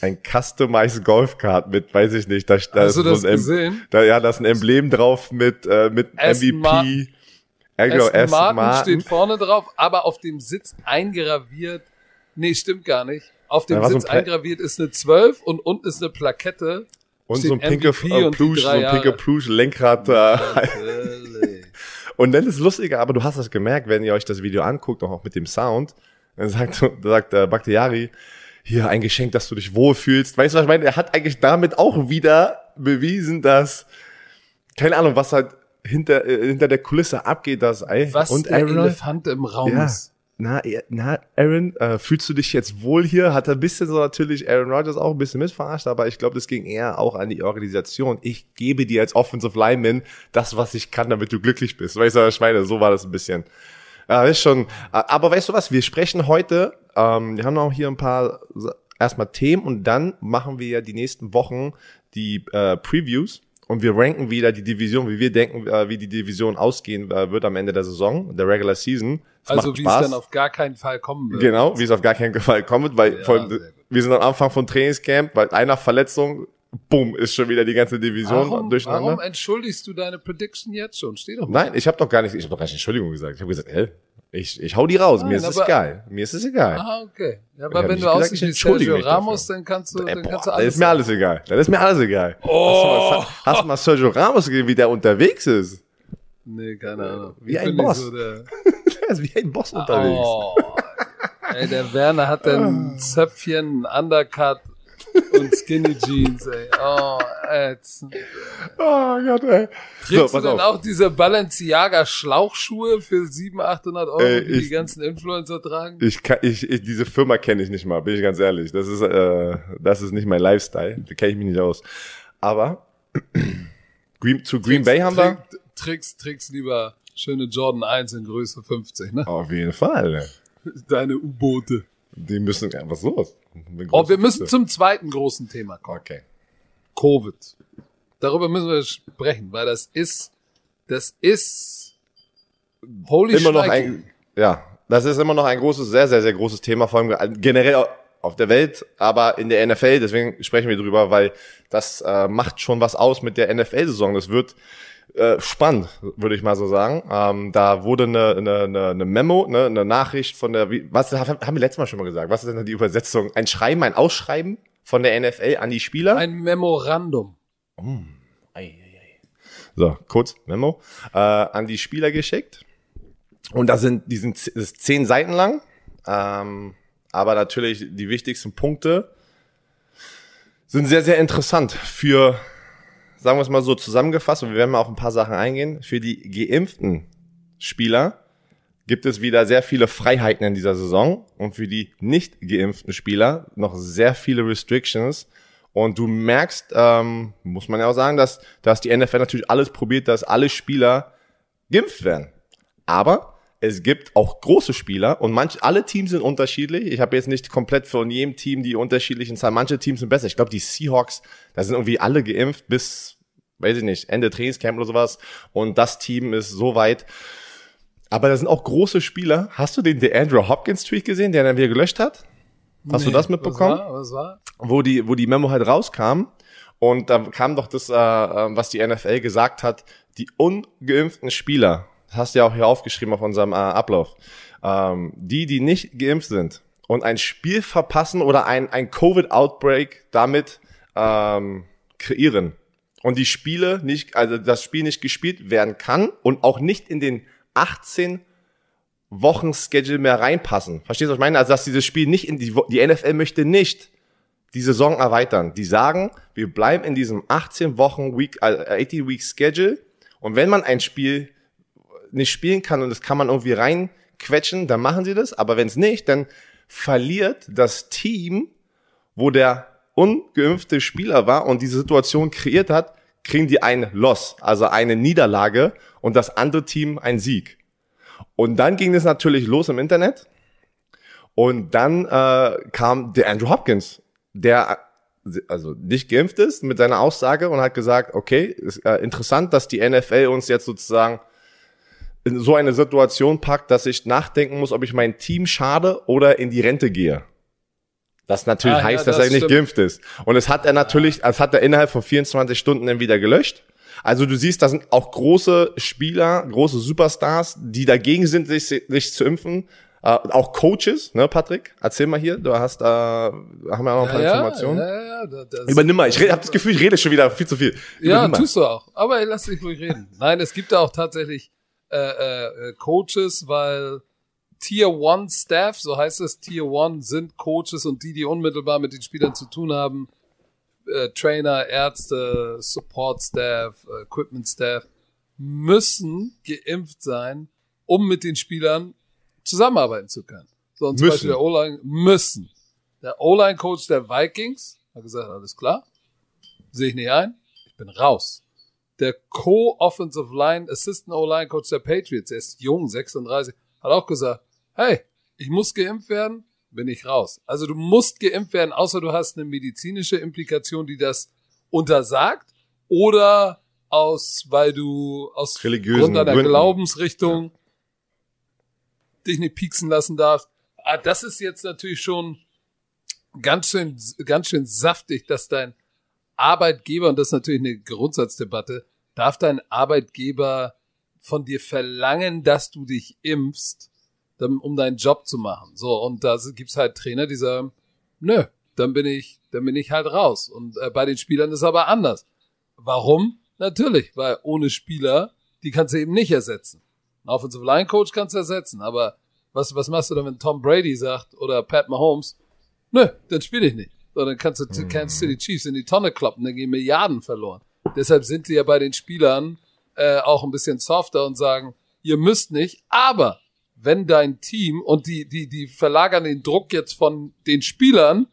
Ein customized Golfcard mit, weiß ich nicht, da, da Hast du ist das so ein, gesehen? da, ja, da ist ein Emblem drauf mit, äh, mit Aston MVP. Martin. Ja, genau, Aston Martin, steht vorne drauf, aber auf dem Sitz eingraviert, nee, stimmt gar nicht. Auf dem so Sitz ein eingraviert ist eine 12 und unten ist eine Plakette. Und so ein pinke MVP äh, Plush, so ein pinke Jahre. Plush Lenkrad. Natürlich. und dann ist es lustiger, aber du hast das gemerkt, wenn ihr euch das Video anguckt, auch mit dem Sound. Dann sagt, da sagt äh, Bakhtiari, hier ein Geschenk, dass du dich wohlfühlst. Weißt du, was ich meine? Er hat eigentlich damit auch wieder bewiesen, dass, keine Ahnung, was halt hinter, äh, hinter der Kulisse abgeht, dass, ey, Was und der Aaron, Elefant im Raum ja, ist. Na, na, Aaron, äh, fühlst du dich jetzt wohl hier? Hat er ein bisschen so natürlich Aaron Rodgers auch ein bisschen mitverarscht, aber ich glaube, das ging eher auch an die Organisation. Ich gebe dir als Offensive Lineman das, was ich kann, damit du glücklich bist. Weißt du, meine? So war das ein bisschen. Ja, ist schon. Aber weißt du was? Wir sprechen heute, ähm, wir haben auch hier ein paar erstmal Themen und dann machen wir ja die nächsten Wochen die äh, Previews und wir ranken wieder die Division, wie wir denken, äh, wie die Division ausgehen äh, wird am Ende der Saison, der Regular Season. Also wie Spaß. es dann auf gar keinen Fall kommen wird. Genau, wie es auf gar keinen Fall kommt, weil Ja, allem, wir sind am Anfang von Trainingscamp, weil einer Verletzung bumm, ist schon wieder die ganze Division Warum, durcheinander. warum entschuldigst du deine Prediction jetzt schon? Steh doch Nein, ich habe doch gar nicht, ich habe doch gar nicht Entschuldigung gesagt. Ich habe gesagt, ey, ich, ich hau die raus, mir Nein, ist es egal. Mir ist es egal. Ah, okay. Ja, aber wenn du aussiehst wie Sergio dafür. Ramos, dann kannst du, Ey, dann boah, kannst du alles ist mir alles egal. Das ist mir alles egal. Oh. Hast, du mal, hast du mal Sergio Ramos gesehen, wie der unterwegs ist? Nee, keine Ahnung. Wie Ich ein Boss. So der, Der ist wie ein Boss unterwegs. oh. Ey, der Werner hat ein Zöpfchen, ein Undercut und Skinny Jeans, ey. Oh, ätzend. Oh Gott, ey. Kriegst so, du denn auch diese Balenciaga Schlauchschuhe für 700, 800 Euro, Ey, die die ich- ganzen Influencer tragen? Ich, kann, ich, ich diese Firma kenne ich nicht mal, bin ich ganz ehrlich. Das ist, äh, das ist nicht mein Lifestyle. Da kenne ich mich nicht aus. Aber Green, zu Green Bay haben wir. Tricks, Tricks lieber schöne Jordan 1 in Größe 50, ne? Auf jeden Fall. Deine U-Boote. Die müssen, was ist los? Oh, wir müssen zum zweiten großen Thema kommen. Okay. Covid. Darüber müssen wir sprechen, weil das ist, das ist, holy Immer noch ein, ja, das ist immer noch ein großes, sehr, sehr, sehr großes Thema, vor allem generell auf der Welt, aber in der NFL, deswegen sprechen wir drüber, weil das äh, macht schon was aus mit der NFL-Saison. Das wird äh, spannend, würde ich mal so sagen. Ähm, da wurde eine, eine, eine, eine Memo, ne, eine Nachricht von der, wie, was haben wir letztes Mal schon mal gesagt? Was ist denn die Übersetzung? Ein Schreiben, ein Ausschreiben von der NFL an die Spieler? Ein Memorandum. Ei, ei, ei. So, kurz Memo äh, an die Spieler geschickt. Und da sind, die sind das ist zehn Seiten lang. Ähm, aber natürlich die wichtigsten Punkte sind sehr, sehr interessant für, sagen wir es mal so zusammengefasst, und wir werden mal auf ein paar Sachen eingehen. Für die geimpften Spieler gibt es wieder sehr viele Freiheiten in dieser Saison und für die nicht geimpften Spieler noch sehr viele Restrictions. Und du merkst, ähm, muss man ja auch sagen, dass, dass die NFL natürlich alles probiert, dass alle Spieler geimpft werden. Aber es gibt auch große Spieler und manch, alle Teams sind unterschiedlich. Ich habe jetzt nicht komplett von jedem Team die unterschiedlichen Zahlen. Manche Teams sind besser. Ich glaube, die Seahawks, da sind irgendwie alle geimpft bis, weiß ich nicht, Ende Trainingscamp oder sowas. Und das Team ist so weit. Aber da sind auch große Spieler. Hast du den DeAndre Hopkins Tweet gesehen, der dann wieder gelöscht hat? Hast du Nee, das mitbekommen? Was war? Was war? wo die, wo die Memo halt rauskam. Und da kam doch das, äh, äh, was die NFL gesagt hat, die ungeimpften Spieler, hast du ja auch hier aufgeschrieben auf unserem äh, Ablauf, ähm, die, die nicht geimpft sind und ein Spiel verpassen oder ein, ein Covid-Outbreak damit ähm, kreieren und die Spiele nicht, also das Spiel nicht gespielt werden kann und auch nicht in den 18 Wochen-Schedule mehr reinpassen. Verstehst du, was ich meine? Also, dass dieses Spiel nicht in die, die NFL möchte nicht die Saison erweitern. Die sagen, wir bleiben in diesem 18 Wochen Week, äh, 80 Week Schedule. Und wenn man ein Spiel nicht spielen kann und das kann man irgendwie reinquetschen, dann machen sie das. Aber wenn es nicht, dann verliert das Team, wo der ungeimpfte Spieler war und diese Situation kreiert hat, kriegen die ein Loss, also eine Niederlage und das andere Team ein Sieg. Und dann ging es natürlich los im Internet. Und dann äh, kam der Andrew Hopkins, der also nicht geimpft ist mit seiner Aussage und hat gesagt, okay, ist äh, interessant, dass die NFL uns jetzt sozusagen in so eine Situation packt, dass ich nachdenken muss, ob ich mein Team schade oder in die Rente gehe. Das natürlich Ah, ja, heißt, dass das er nicht geimpft ist. Und es hat er natürlich, es hat er innerhalb von 24 Stunden dann wieder gelöscht. Also du siehst, da sind auch große Spieler, große Superstars, die dagegen sind, sich, sich zu impfen. Äh, auch Coaches, ne, Patrick? Erzähl mal hier, du hast, äh, haben wir auch noch ein paar Informationen. Ja, ja, ja, da- das- Übernimm mal, ich habe das Gefühl, ich rede schon wieder viel zu viel. Ja, Übernimm mal. tust du auch. Aber lass dich ruhig reden. Nein, es gibt da auch tatsächlich äh, äh, Coaches, weil Tier One Staff, so heißt es, Tier One sind Coaches und die, die unmittelbar mit den Spielern zu tun haben, äh, Trainer, Ärzte, Support Staff, äh, Equipment Staff, müssen geimpft sein, um mit den Spielern zusammenarbeiten zu können. So, und zum Müssen. Beispiel der O-Line müssen. Der O-Line-Coach der Vikings hat gesagt, alles klar, sehe ich nicht ein, ich bin raus. Der Co-Offensive Line Assistant O-Line Coach der Patriots, er ist jung, 36, hat auch gesagt, hey, ich muss geimpft werden, bin ich raus. Also du musst geimpft werden, außer du hast eine medizinische Implikation, die das untersagt oder aus, weil du aus Religiösen Grund deiner Gründen. Glaubensrichtung dich nicht pieksen lassen darfst. Ah, das ist jetzt natürlich schon ganz schön, ganz schön saftig, dass dein Arbeitgeber, und das ist natürlich eine Grundsatzdebatte, darf dein Arbeitgeber von dir verlangen, dass du dich impfst, um deinen Job zu machen? So, und da gibt's halt Trainer, die sagen, nö, dann bin ich, dann bin ich halt raus. Und äh, bei den Spielern ist aber anders. Warum? Natürlich, weil ohne Spieler, die kannst du eben nicht ersetzen. Ein Offensive Line Coach kannst du ersetzen, aber was, was machst du dann, wenn Tom Brady sagt oder Pat Mahomes, nö, dann spiele ich nicht. So, dann kannst du Kansas City Chiefs in die Tonne kloppen, dann gehen Milliarden verloren. Deshalb sind sie ja bei den Spielern äh, auch ein bisschen softer und sagen, ihr müsst nicht, aber wenn dein Team und die, die, die verlagern den Druck jetzt von den Spielern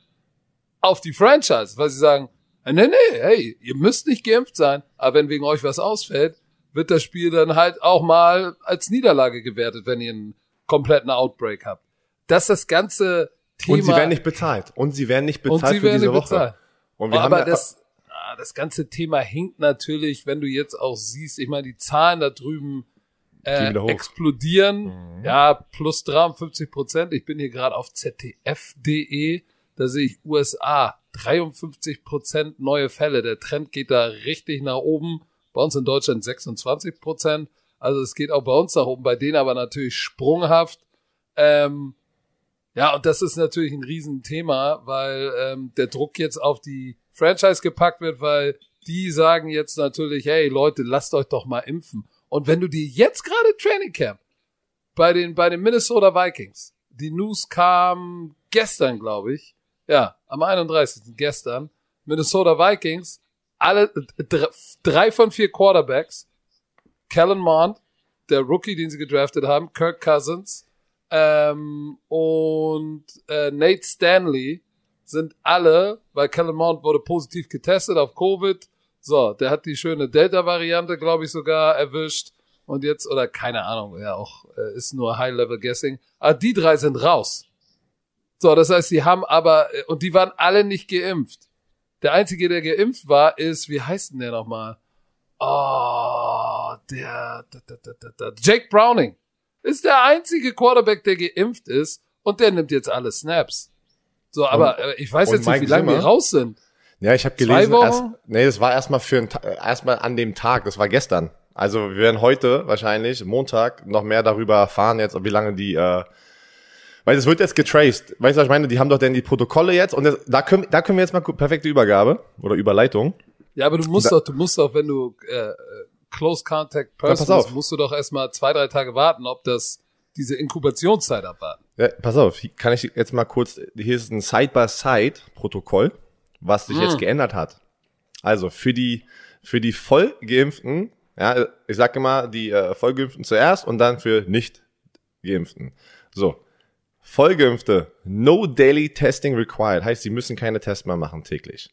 auf die Franchise, weil sie sagen, nee, nee, hey, ihr müsst nicht geimpft sein, aber wenn wegen euch was ausfällt, wird das Spiel dann halt auch mal als Niederlage gewertet, wenn ihr einen kompletten Outbreak habt. Dass das ganze Thema. Und sie werden nicht bezahlt. Und sie werden nicht bezahlt und sie für werden diese nicht Woche. Bezahlt. Und wir aber haben ja das, das ganze Thema hinkt natürlich, wenn du jetzt auch siehst, ich meine, die Zahlen da drüben äh, explodieren. Mhm. Ja, plus 53 Prozent. Ich bin hier gerade auf ZDF.de. Da sehe ich USA 53 Prozent neue Fälle. Der Trend geht da richtig nach oben. Bei uns in Deutschland 26 Prozent. Also es geht auch bei uns nach oben, bei denen aber natürlich sprunghaft. Ähm, ja, und das ist natürlich ein Riesenthema, weil ähm, der Druck jetzt auf die Franchise gepackt wird, weil die sagen jetzt natürlich, hey Leute, lasst euch doch mal impfen. Und wenn du dir jetzt gerade Training Camp bei den, bei den Minnesota Vikings, die News kam gestern, glaube ich, ja, am 31. gestern, Minnesota Vikings, alle, drei von vier Quarterbacks, Kellen Mond, der Rookie, den sie gedraftet haben, Kirk Cousins, ähm, und äh, Nate Stanley sind alle, weil Kellen Mond wurde positiv getestet auf Covid. So, der hat die schöne Delta-Variante, glaube ich, sogar erwischt. Und jetzt, oder keine Ahnung, ja, auch äh, ist nur High-Level-Guessing. Aber die drei sind raus. So, das heißt, die haben aber, äh, und die waren alle nicht geimpft. Der einzige, der geimpft war, ist, wie heißt denn der nochmal? Oh, der, der, der, der, der, Jake Browning ist der einzige Quarterback, der geimpft ist und der nimmt jetzt alle Snaps. So, aber und, äh, ich weiß jetzt nicht, wie lange wir raus sind. Ja, ich habe gelesen, erst, nee, das war erstmal für ein, erstmal an dem Tag, das war gestern. Also wir werden heute wahrscheinlich Montag noch mehr darüber erfahren jetzt, wie lange die äh, weil es wird jetzt getraced. Weißt du, was ich meine? Die haben doch dann die Protokolle jetzt und das, da können da können wir jetzt mal perfekte Übergabe oder Überleitung. Ja, aber du musst da, doch, du musst doch, wenn du äh, Close Contact Person bist, musst du doch erstmal zwei, drei Tage warten, ob das diese Inkubationszeit abwarten. Ja, pass auf, kann ich jetzt mal kurz, hier ist ein Side-by-Side-Protokoll, was sich mm. jetzt geändert hat. Also für die, für die Vollgeimpften, ja, ich sage immer die äh, Vollgeimpften zuerst und dann für Nicht-Geimpften. So, Vollgeimpfte, no daily testing required, heißt, sie müssen keine Tests mehr machen täglich.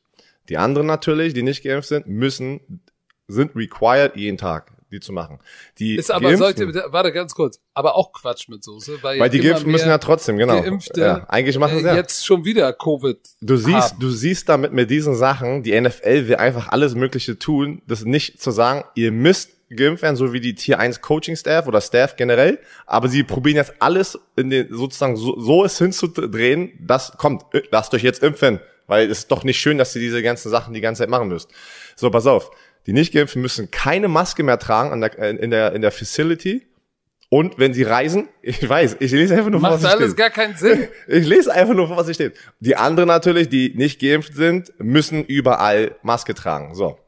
Die anderen natürlich, die nicht geimpft sind, müssen, sind required jeden Tag, die zu machen. Die ist aber sollte, warte ganz kurz, aber auch Quatsch mit Soße, weil, weil die Geimpften müssen ja trotzdem, genau. Geimpfte ja, eigentlich machen sie ja. jetzt schon wieder Covid. Du siehst, haben. du siehst damit mit diesen Sachen, die NFL will einfach alles Mögliche tun, das nicht zu sagen, ihr müsst geimpft werden, so wie die Tier 1 Coaching Staff oder Staff generell. Aber sie probieren jetzt alles in den, sozusagen so, so es hinzudrehen, das kommt, äh, lasst euch jetzt impfen. Weil es ist doch nicht schön, dass ihr diese ganzen Sachen die ganze Zeit machen müsst. So, pass auf. Die nicht geimpften müssen keine Maske mehr tragen der, äh, in der, in der Facility. Und wenn sie reisen, ich weiß, ich lese einfach nur Macht vor, was alles steht. gar keinen Sinn. Ich lese einfach nur vor, was hier steht. Die anderen natürlich, die nicht geimpft sind, müssen überall Maske tragen. So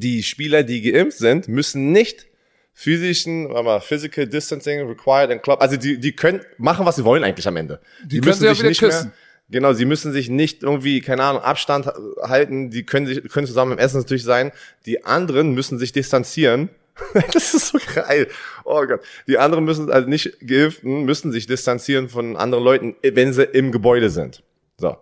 die Spieler, die geimpft sind, müssen nicht physischen, warte mal, physical distancing required and club. Also die, die können machen, was sie wollen eigentlich am Ende. Die, die müssen sich nicht küssen. mehr. Genau, sie müssen sich nicht irgendwie, keine Ahnung, Abstand halten. Die können sich, können zusammen im Essen natürlich sein. Die anderen müssen sich distanzieren. das ist so geil. Oh Gott. Die anderen müssen, also nicht Geimpften, müssen sich distanzieren von anderen Leuten, wenn sie im Gebäude sind. So.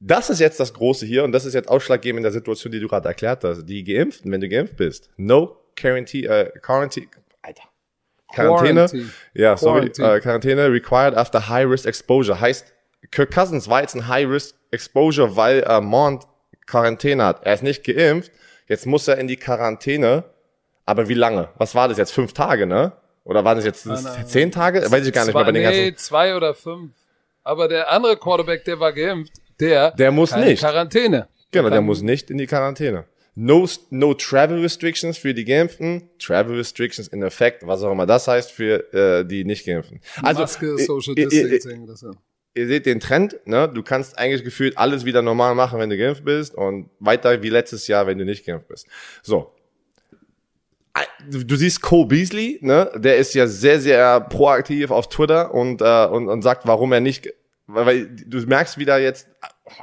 Das ist jetzt das Große hier und das ist jetzt ausschlaggebend in der Situation, die du gerade erklärt hast. Die Geimpften, wenn du geimpft bist, no Quarantine, äh, Quarantine, Alter. Quarantäne, Quarantine. ja, sorry, Quarantine. äh, Quarantäne required after high risk exposure. Heißt, Kirk Cousins war jetzt ein high risk exposure, weil äh, Mond Quarantäne hat. Er ist nicht geimpft, jetzt muss er in die Quarantäne. Aber wie lange? Was war das jetzt? Fünf Tage, ne? Oder waren das jetzt nein, nein. zehn Tage? Weiß ich gar nicht zwei, mehr bei den nee, ganzen. zwei oder fünf. Aber der andere Quarterback, der war geimpft, der, der muss nicht. Quarantäne. Genau, der muss nicht in die Quarantäne. No, no Travel Restrictions für die Geimpften, Travel Restrictions in Effekt, was auch immer das heißt für äh, die nicht Geimpften. Also, Maske, Social Distancing, das ja. Ihr seht den Trend, ne? Du kannst eigentlich gefühlt alles wieder normal machen, wenn du geimpft bist und weiter wie letztes Jahr, wenn du nicht geimpft bist. So. Du siehst Cole Beasley, ne? Der ist ja sehr, sehr proaktiv auf Twitter und, äh, und, und sagt, warum er nicht, weil, weil du merkst wieder jetzt,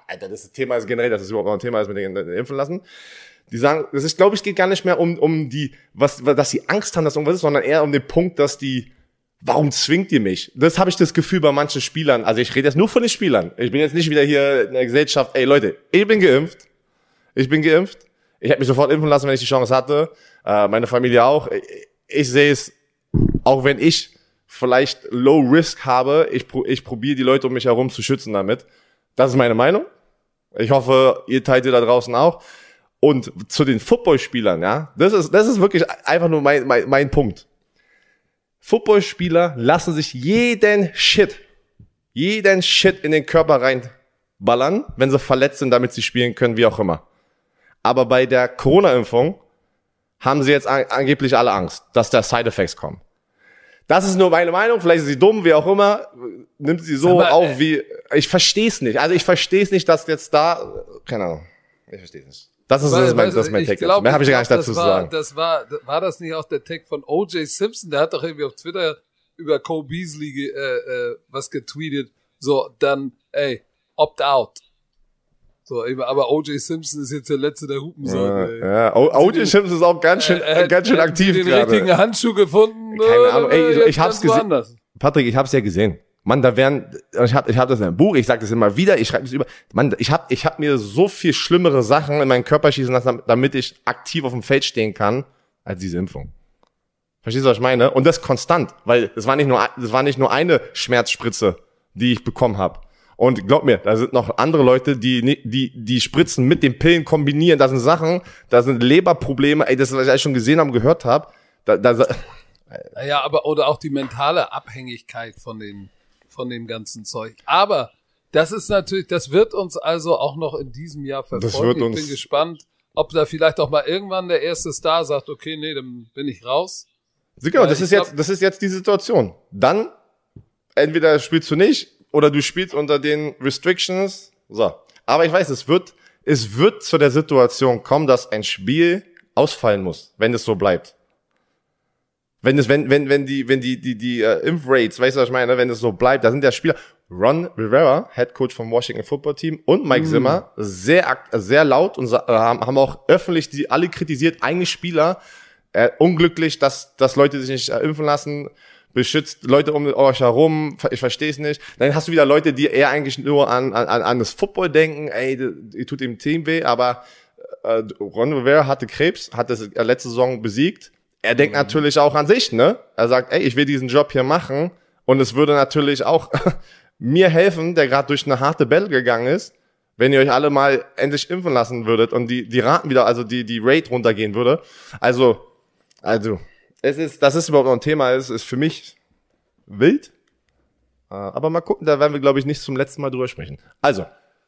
Alter, das Thema ist generell, dass es überhaupt noch ein Thema ist mit den, Impfen lassen. Die sagen, das ist, glaube ich, geht gar nicht mehr um, um die, was- dass sie Angst haben, dass irgendwas ist, sondern eher um den Punkt, dass die, warum zwingt ihr mich? Das habe ich das Gefühl bei manchen Spielern. Also ich rede jetzt nur von den Spielern. Ich bin jetzt nicht wieder hier in der Gesellschaft. Ey Leute, ich bin geimpft. Ich bin geimpft. Ich hätte mich sofort impfen lassen, wenn ich die Chance hatte. Äh, meine Familie auch. Ich, ich sehe es, auch wenn ich vielleicht Low Risk habe, ich, ich probiere die Leute um mich herum zu schützen damit. Das ist meine Meinung. Ich hoffe, ihr teilt ihr da draußen auch. Und zu den Footballspielern, ja, das ist, das ist wirklich einfach nur mein, mein, mein Punkt. Footballspieler lassen sich jeden Shit, jeden Shit in den Körper reinballern, wenn sie verletzt sind, damit sie spielen können, wie auch immer. Aber bei der Corona-Impfung haben sie jetzt an, angeblich alle Angst, dass da Side-Effects kommen. Das ist nur meine Meinung, vielleicht ist sie dumm, wie auch immer, nimmt sie so mal, auf äh, wie, ich verstehe es nicht. Also ich verstehe es nicht, dass jetzt da, keine Ahnung, ich verstehe es nicht. Das ist, das ist mein, das ist mein Take. glaub- Mehr habe ich gar nicht dazu das zu war, sagen. Das war, war das nicht auch der Tag von O.J. Simpson? Der hat doch irgendwie auf Twitter über Cole Beasley äh, äh, was getweetet. So, dann, ey, opt out. So, aber O.J. Simpson ist jetzt der letzte der Hupensohn. ey. Ja, ja. O.J. den- Simpson ist auch ganz schön, Äh, äh, ganz schön aktiv den gerade. richtigen Handschuh gefunden. Keine Ahnung. Ey, ich- ich hab's gesehen. Patrick, ich hab's ja gesehen. Mann, da wären, ich hab, ich hab das in einem Buch, ich sag das immer wieder, ich schreibe das über. Mann, ich hab, ich hab mir so viel schlimmere Sachen in meinen Körper schießen lassen, damit ich aktiv auf dem Feld stehen kann, als diese Impfung. Verstehst du, was ich meine? Und das konstant, weil es war nicht nur, es war nicht nur eine Schmerzspritze, die ich bekommen habe. Und glaub mir, da sind noch andere Leute, die, die, die Spritzen mit den Pillen kombinieren. Da sind Sachen, da sind Leberprobleme, ey, das, was ich schon gesehen habe, gehört habe. Da, da, Naja, aber oder auch die mentale Abhängigkeit von den von dem ganzen Zeug. Aber das ist natürlich, das wird uns also auch noch in diesem Jahr verfolgen. wird ich bin gespannt, ob da vielleicht auch mal irgendwann der erste Star sagt, okay, nee, dann bin ich raus. Genau, Weil das ist glaub- jetzt, das ist jetzt die Situation. Dann, entweder spielst du nicht, oder du spielst unter den Restrictions. So. Aber ich weiß, es wird, es wird zu der Situation kommen, dass ein Spiel ausfallen muss, wenn es so bleibt. Wenn es, wenn, wenn, wenn die, wenn die, die, die äh, Impfrates, weißt du, was ich meine, wenn es so bleibt, da sind der Spieler, Ron Rivera, Head Coach vom Washington Football Team und Mike Zimmer, sehr, sehr laut und äh, haben, auch öffentlich die alle kritisiert, eigene Spieler, äh, unglücklich, dass, dass Leute sich nicht äh, impfen lassen, beschützt Leute um euch herum, ich verstehe es nicht. Dann hast du wieder Leute, die eher eigentlich nur an, an, an das Football denken, ey, ihr tut dem Team weh, aber äh, Ron Rivera hatte Krebs, hat das äh, letzte Saison besiegt. Er denkt natürlich auch an sich, ne? Er sagt, ey, ich will diesen Job hier machen und es würde natürlich auch mir helfen, der gerade durch eine harte Battle gegangen ist, wenn ihr euch alle mal endlich impfen lassen würdet und die die Raten wieder, also die die Rate runtergehen würde. Also also es ist, dass es überhaupt noch ein Thema ist, ist für mich wild. Äh, Aber mal gucken, da werden wir, glaube ich, nicht zum letzten Mal drüber sprechen. Also,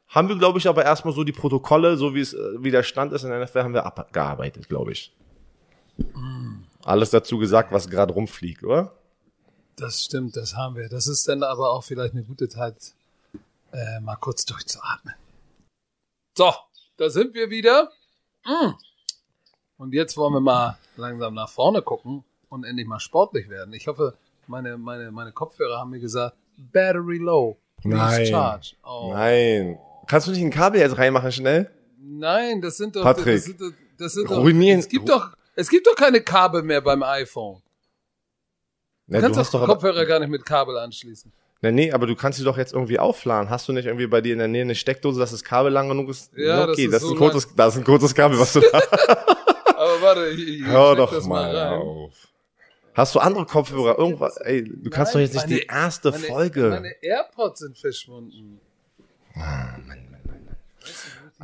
haben wir, glaube ich, aber erstmal so die Protokolle, so wie es, äh, wie der Stand ist in der NFL, haben wir abgearbeitet, glaube ich. Alles dazu gesagt, was gerade rumfliegt, oder? Das stimmt, das haben wir. Das ist dann aber auch vielleicht eine gute Zeit, äh, mal kurz durchzuatmen. So, da sind wir wieder. Mm. Und jetzt wollen wir mal langsam nach vorne gucken und endlich mal sportlich werden. Ich hoffe, meine, meine, meine Kopfhörer haben mir gesagt, Battery low. Please Nein. charge. Oh. Nein. Kannst du nicht ein Kabel jetzt reinmachen, schnell? Nein, das sind doch, Patrick, das sind, doch- das sind doch, ruinieren- es gibt doch, es gibt doch keine Kabel mehr beim iPhone. Du kannst du doch doch aber, Kopfhörer gar nicht mit Kabel anschließen. ne, nee, aber du kannst sie doch jetzt irgendwie aufladen. Hast du nicht irgendwie bei dir in der Nähe eine Steckdose, dass das Kabel lang genug ist? Ja, das okay, ist das ist, so ein kurzes, das ist ein kurzes Kabel, was du da Aber warte, ich, ich Hör doch das mal rein. auf. Hast du andere Kopfhörer? Irgendwas? Ey, du kannst Nein, doch jetzt nicht meine- die erste meine, Folge. Meine AirPods sind verschwunden.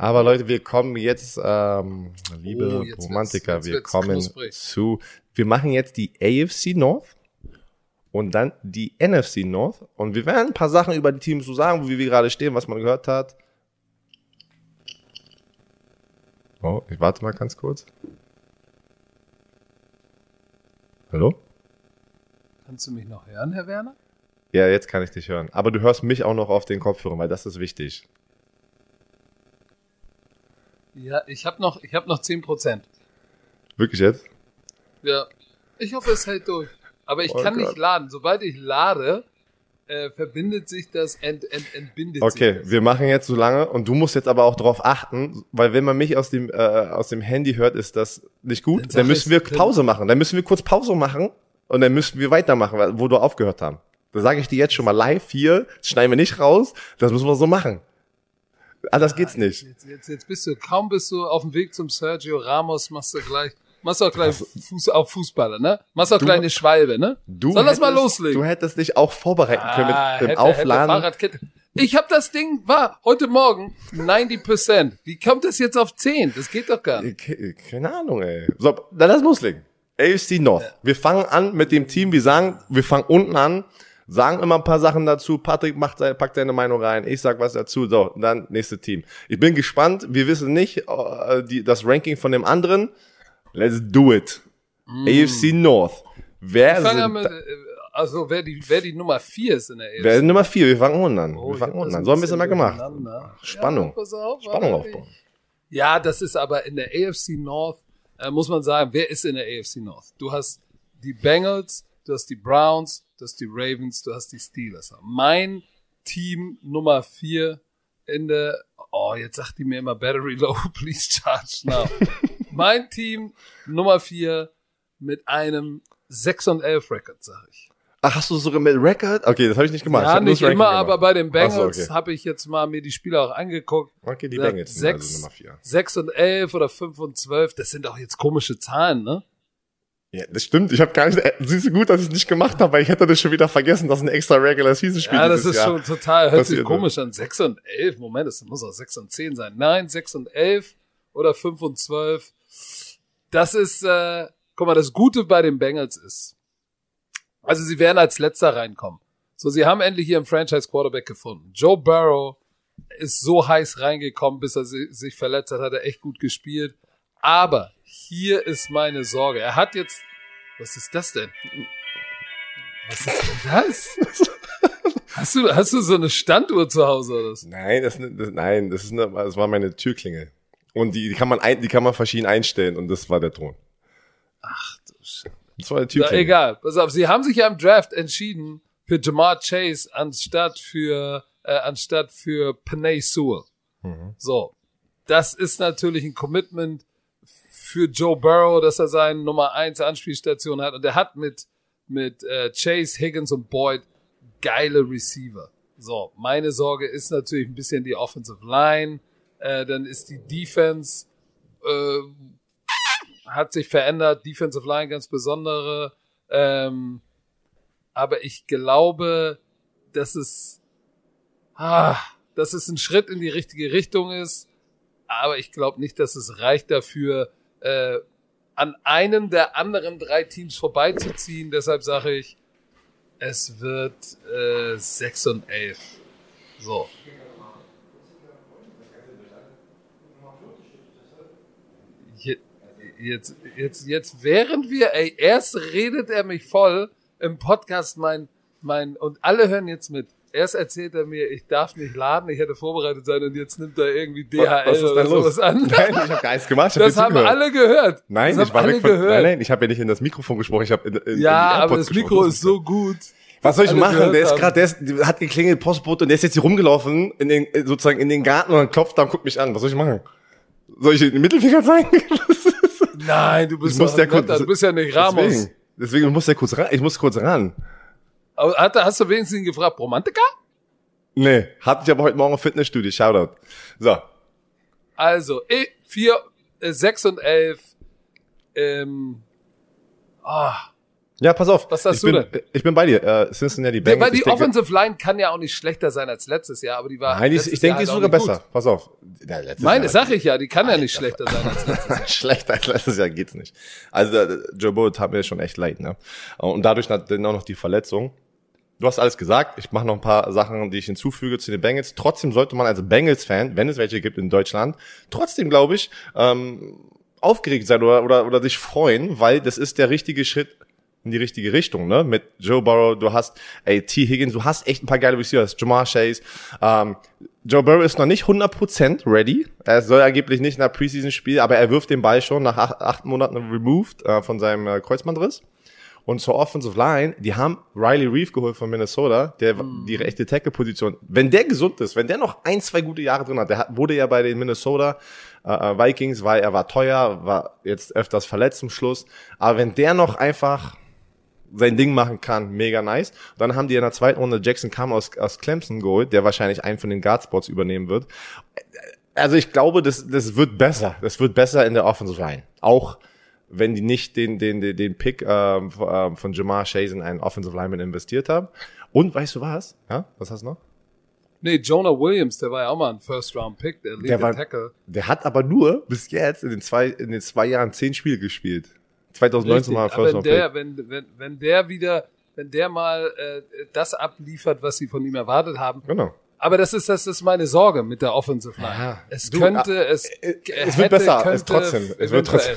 Aber Leute, wir kommen jetzt, ähm, liebe Oh, jetzt Romantiker, jetzt wir kommen knusprig. zu, wir machen jetzt die AFC North und dann die NFC North und wir werden ein paar Sachen über die Teams so sagen, wie wir gerade stehen, was man gehört hat. Oh, ich warte mal ganz kurz. Hallo? Kannst du mich noch hören, Herr Werner? Ja, jetzt kann ich dich hören. Aber du hörst mich auch noch auf den Kopfhörern, weil das ist wichtig. Ja, ich habe noch, ich hab noch 10%. Wirklich jetzt? Ja. Ich hoffe, es hält durch. Aber ich Oh kann Gott. nicht laden. Sobald ich lade, äh, verbindet sich das, ent, ent, entbindet Okay, sich das. wir machen jetzt so lange und du musst jetzt aber auch darauf achten, weil wenn man mich aus dem, äh, aus dem Handy hört, ist das nicht gut. Dann Dann, müssen wir Pause machen. Dann müssen wir kurz Pause machen und dann müssen wir weitermachen, wo du aufgehört haben. Da sage ich dir jetzt schon mal live hier, das schneiden wir nicht raus, das müssen wir so machen. Anders geht's nicht. Jetzt, jetzt, jetzt bist du, kaum bist du auf dem Weg zum Sergio Ramos, machst du gleich, machst du auch gleich Fuß, auch Fußballer, ne? Machst auch gleich eine Schwalbe, ne? Du Soll das mal hättest- loslegen? Du hättest dich auch vorbereiten können mit Ah, dem hätte- Aufladen. hätte Fahrradkette. Ich habe das Ding, war heute Morgen 90%. Wie kommt das jetzt auf 10? Das geht doch gar nicht. Ke- Keine Ahnung, ey. So, dann lass loslegen. AFC North. Wir fangen an mit dem Team, wir sagen, wir fangen unten an, sagen immer ein paar Sachen dazu. Patrick macht seine, packt seine Meinung rein, ich sag was dazu. So, dann nächste Team. Ich bin gespannt. Wir wissen nicht äh, die, das Ranking von dem anderen. Let's do it. AFC North. Wer sind, mit, äh, also wer die, wer die Nummer 4 ist in der AFC. wer ist Nummer vier? Wir fangen unten an. Oh, wir fangen unten an. So haben wir es bisschen immer gemacht. Spannung. Ja, auf, Spannung aufbauen. Ja, das ist aber in der AFC North, äh, muss man sagen, wer ist in der AFC North? Du hast die Bengals, du hast die Browns, hast die Ravens, du hast die Steelers. Mein Team Nummer 4 in der, oh, jetzt sagt die mir immer Battery Low, please charge now. mein Team Nummer 4 mit einem 6 und 11 Record, sag ich. Ach, hast du sogar mit Record? Okay, das habe ich nicht gemacht. Ja, nicht immer, gemacht. aber bei den Bengals so, okay. habe ich jetzt mal mir die Spiele auch angeguckt. Okay, die Bengals sind also sechs, Nummer vier. 6 und 11 oder 5 und 12, das sind auch jetzt komische Zahlen, ne? Ja, das stimmt. Ich habe gar nicht. äh, Siehst du gut, dass ich es nicht gemacht habe, weil ich hätte das schon wieder vergessen, dass ein extra Regular Season Spiel Ja, das ist Jahr. schon total, hört sich komisch an. 6 und 11, Moment, das muss auch 6 und 10 sein. Nein, 6 und 11 oder 5 und 12. Das ist, äh, guck mal, das Gute bei den Bengals ist, also sie werden als letzter reinkommen. So, sie haben endlich ihren Franchise Quarterback gefunden. Joe Burrow ist so heiß reingekommen, bis er si- sich verletzt hat, hat er echt gut gespielt. Aber hier ist meine Sorge. Er hat jetzt, was ist das denn? Was ist denn das? Hast du, hast du so eine Standuhr zu Hause oder was? Nein, das, das, nein, das ist eine, das war meine Türklingel. Und die, die kann man ein, die kann man verschieden einstellen und das war der Ton. Ach du Scheiße. Das war der Ja, Türklingel. egal. Pass auf, sie haben sich ja im Draft entschieden für Jamar Chase anstatt für, äh, anstatt für Panay Sewell. Mhm. So. Das ist natürlich ein Commitment für Joe Burrow, dass er seine Nummer 1 Anspielstation hat. Und er hat mit, mit äh, Chase, Higgins und Boyd geile Receiver. So, meine Sorge ist natürlich ein bisschen die Offensive Line. Äh, dann ist die Defense äh, hat sich verändert, Defensive Line ganz besondere. Ähm, aber ich glaube, dass es, ah, dass es ein Schritt in die richtige Richtung ist. Aber ich glaube nicht, dass es reicht dafür, äh, an einem der anderen drei Teams vorbeizuziehen. Deshalb sage ich, es wird äh, 6 und 11. So. Je- Jetzt, jetzt, jetzt, während wir, ey, erst redet er mich voll im Podcast, mein, mein, und alle hören jetzt mit. Erst erzählt er mir, ich darf nicht laden, ich hätte vorbereitet sein und jetzt nimmt er irgendwie DHL Was ist oder los? sowas an. Nein, ich habe gar nichts gemacht. Hab Das haben zugehört. alle gehört. Nein, das ich war weg von, gehört. Nein, nein, ich habe ja nicht in das Mikrofon gesprochen. Ich habe in, in, in ja, die aber das Mikro gesprochen. ist so gut. Was soll ich alle machen? gehört Der ist gerade, der, ist, der hat geklingelt, Postbote, und der ist jetzt hier rumgelaufen, in den, sozusagen in den Garten und dann klopft da und guckt mich an. Was soll ich machen? Soll ich den Mittelfinger zeigen? Nein, du bist ja du bist ja nicht Ramos. Deswegen, deswegen muss der kurz ran. Ich muss kurz ran. Hat, hast du wenigstens ihn gefragt, Romantiker? Nee, hatte ich aber heute Morgen im Fitnessstudio. Shoutout. So. Also, eh, vier, äh, sechs und elf. Ähm, ah, Ja, pass auf. Was sagst ich du bin, Ich bin bei dir. Äh, Cincinnati Bengals. weil die denke, Offensive Line kann ja auch nicht schlechter sein als letztes Jahr, aber die war. Nein, die, ich denke, die ist halt sogar besser. Pass auf. Ja. Meine, Jahr- sag ich ja, die kann ja nicht schlechter sein als letztes Jahr. Schlechter als letztes Jahr geht's nicht. Also äh, Joe Burrow tat mir schon echt leid, ne? Und dadurch dann auch noch die Verletzung. Du hast alles gesagt. Ich mache noch ein paar Sachen, die ich hinzufüge zu den Bengals. Trotzdem sollte man als Bengals-Fan, wenn es welche gibt in Deutschland, trotzdem, glaube ich, ähm, aufgeregt sein oder, oder, oder sich freuen, weil das ist der richtige Schritt in die richtige Richtung, ne? Mit Joe Burrow, du hast, ey, T. Higgins, du hast echt ein paar geile Receivers, Jamar Chase. Ähm, Joe Burrow ist noch nicht 100% ready. Er soll angeblich nicht nach Preseason-Spiel, aber er wirft den Ball schon nach acht, acht Monaten removed äh, von seinem äh, Kreuzbandriss. Und zur Offensive Line, die haben Riley Reeve geholt von Minnesota, der mm. die rechte Tackle-Position. Wenn der gesund ist, wenn der noch ein, zwei gute Jahre drin hat, der wurde ja bei den Minnesota äh, äh, Vikings, weil er war teuer, war jetzt öfters verletzt zum Schluss. Aber wenn der noch einfach sein Ding machen kann, mega nice. Und dann haben die in der zweiten Runde Jackson Kam aus, aus Clemson geholt, der wahrscheinlich einen von den Guardspots übernehmen wird. Also ich glaube, das, das wird besser. Das wird besser in der Offensive Line. Auch wenn die nicht den, den, den, den Pick ähm, von Jamar Chase in einen Offensive Lineman investiert haben. Und weißt du was? Ja, was hast du noch? Nee, Jonah Williams, der war ja auch mal ein First-Round-Pick, der, der war, Tackle. Der hat aber nur bis jetzt in den zwei, in den zwei Jahren zehn Spiele gespielt. 2019 Richtig, mal First wenn der, wenn, wenn, wenn der wieder, wenn der mal äh, das abliefert, was sie von ihm erwartet haben. Genau. Aber das ist, das ist meine Sorge mit der Offensive Line. Ja, es du, könnte, ah, es, es wird besser, es trotzdem, es wird trotzdem.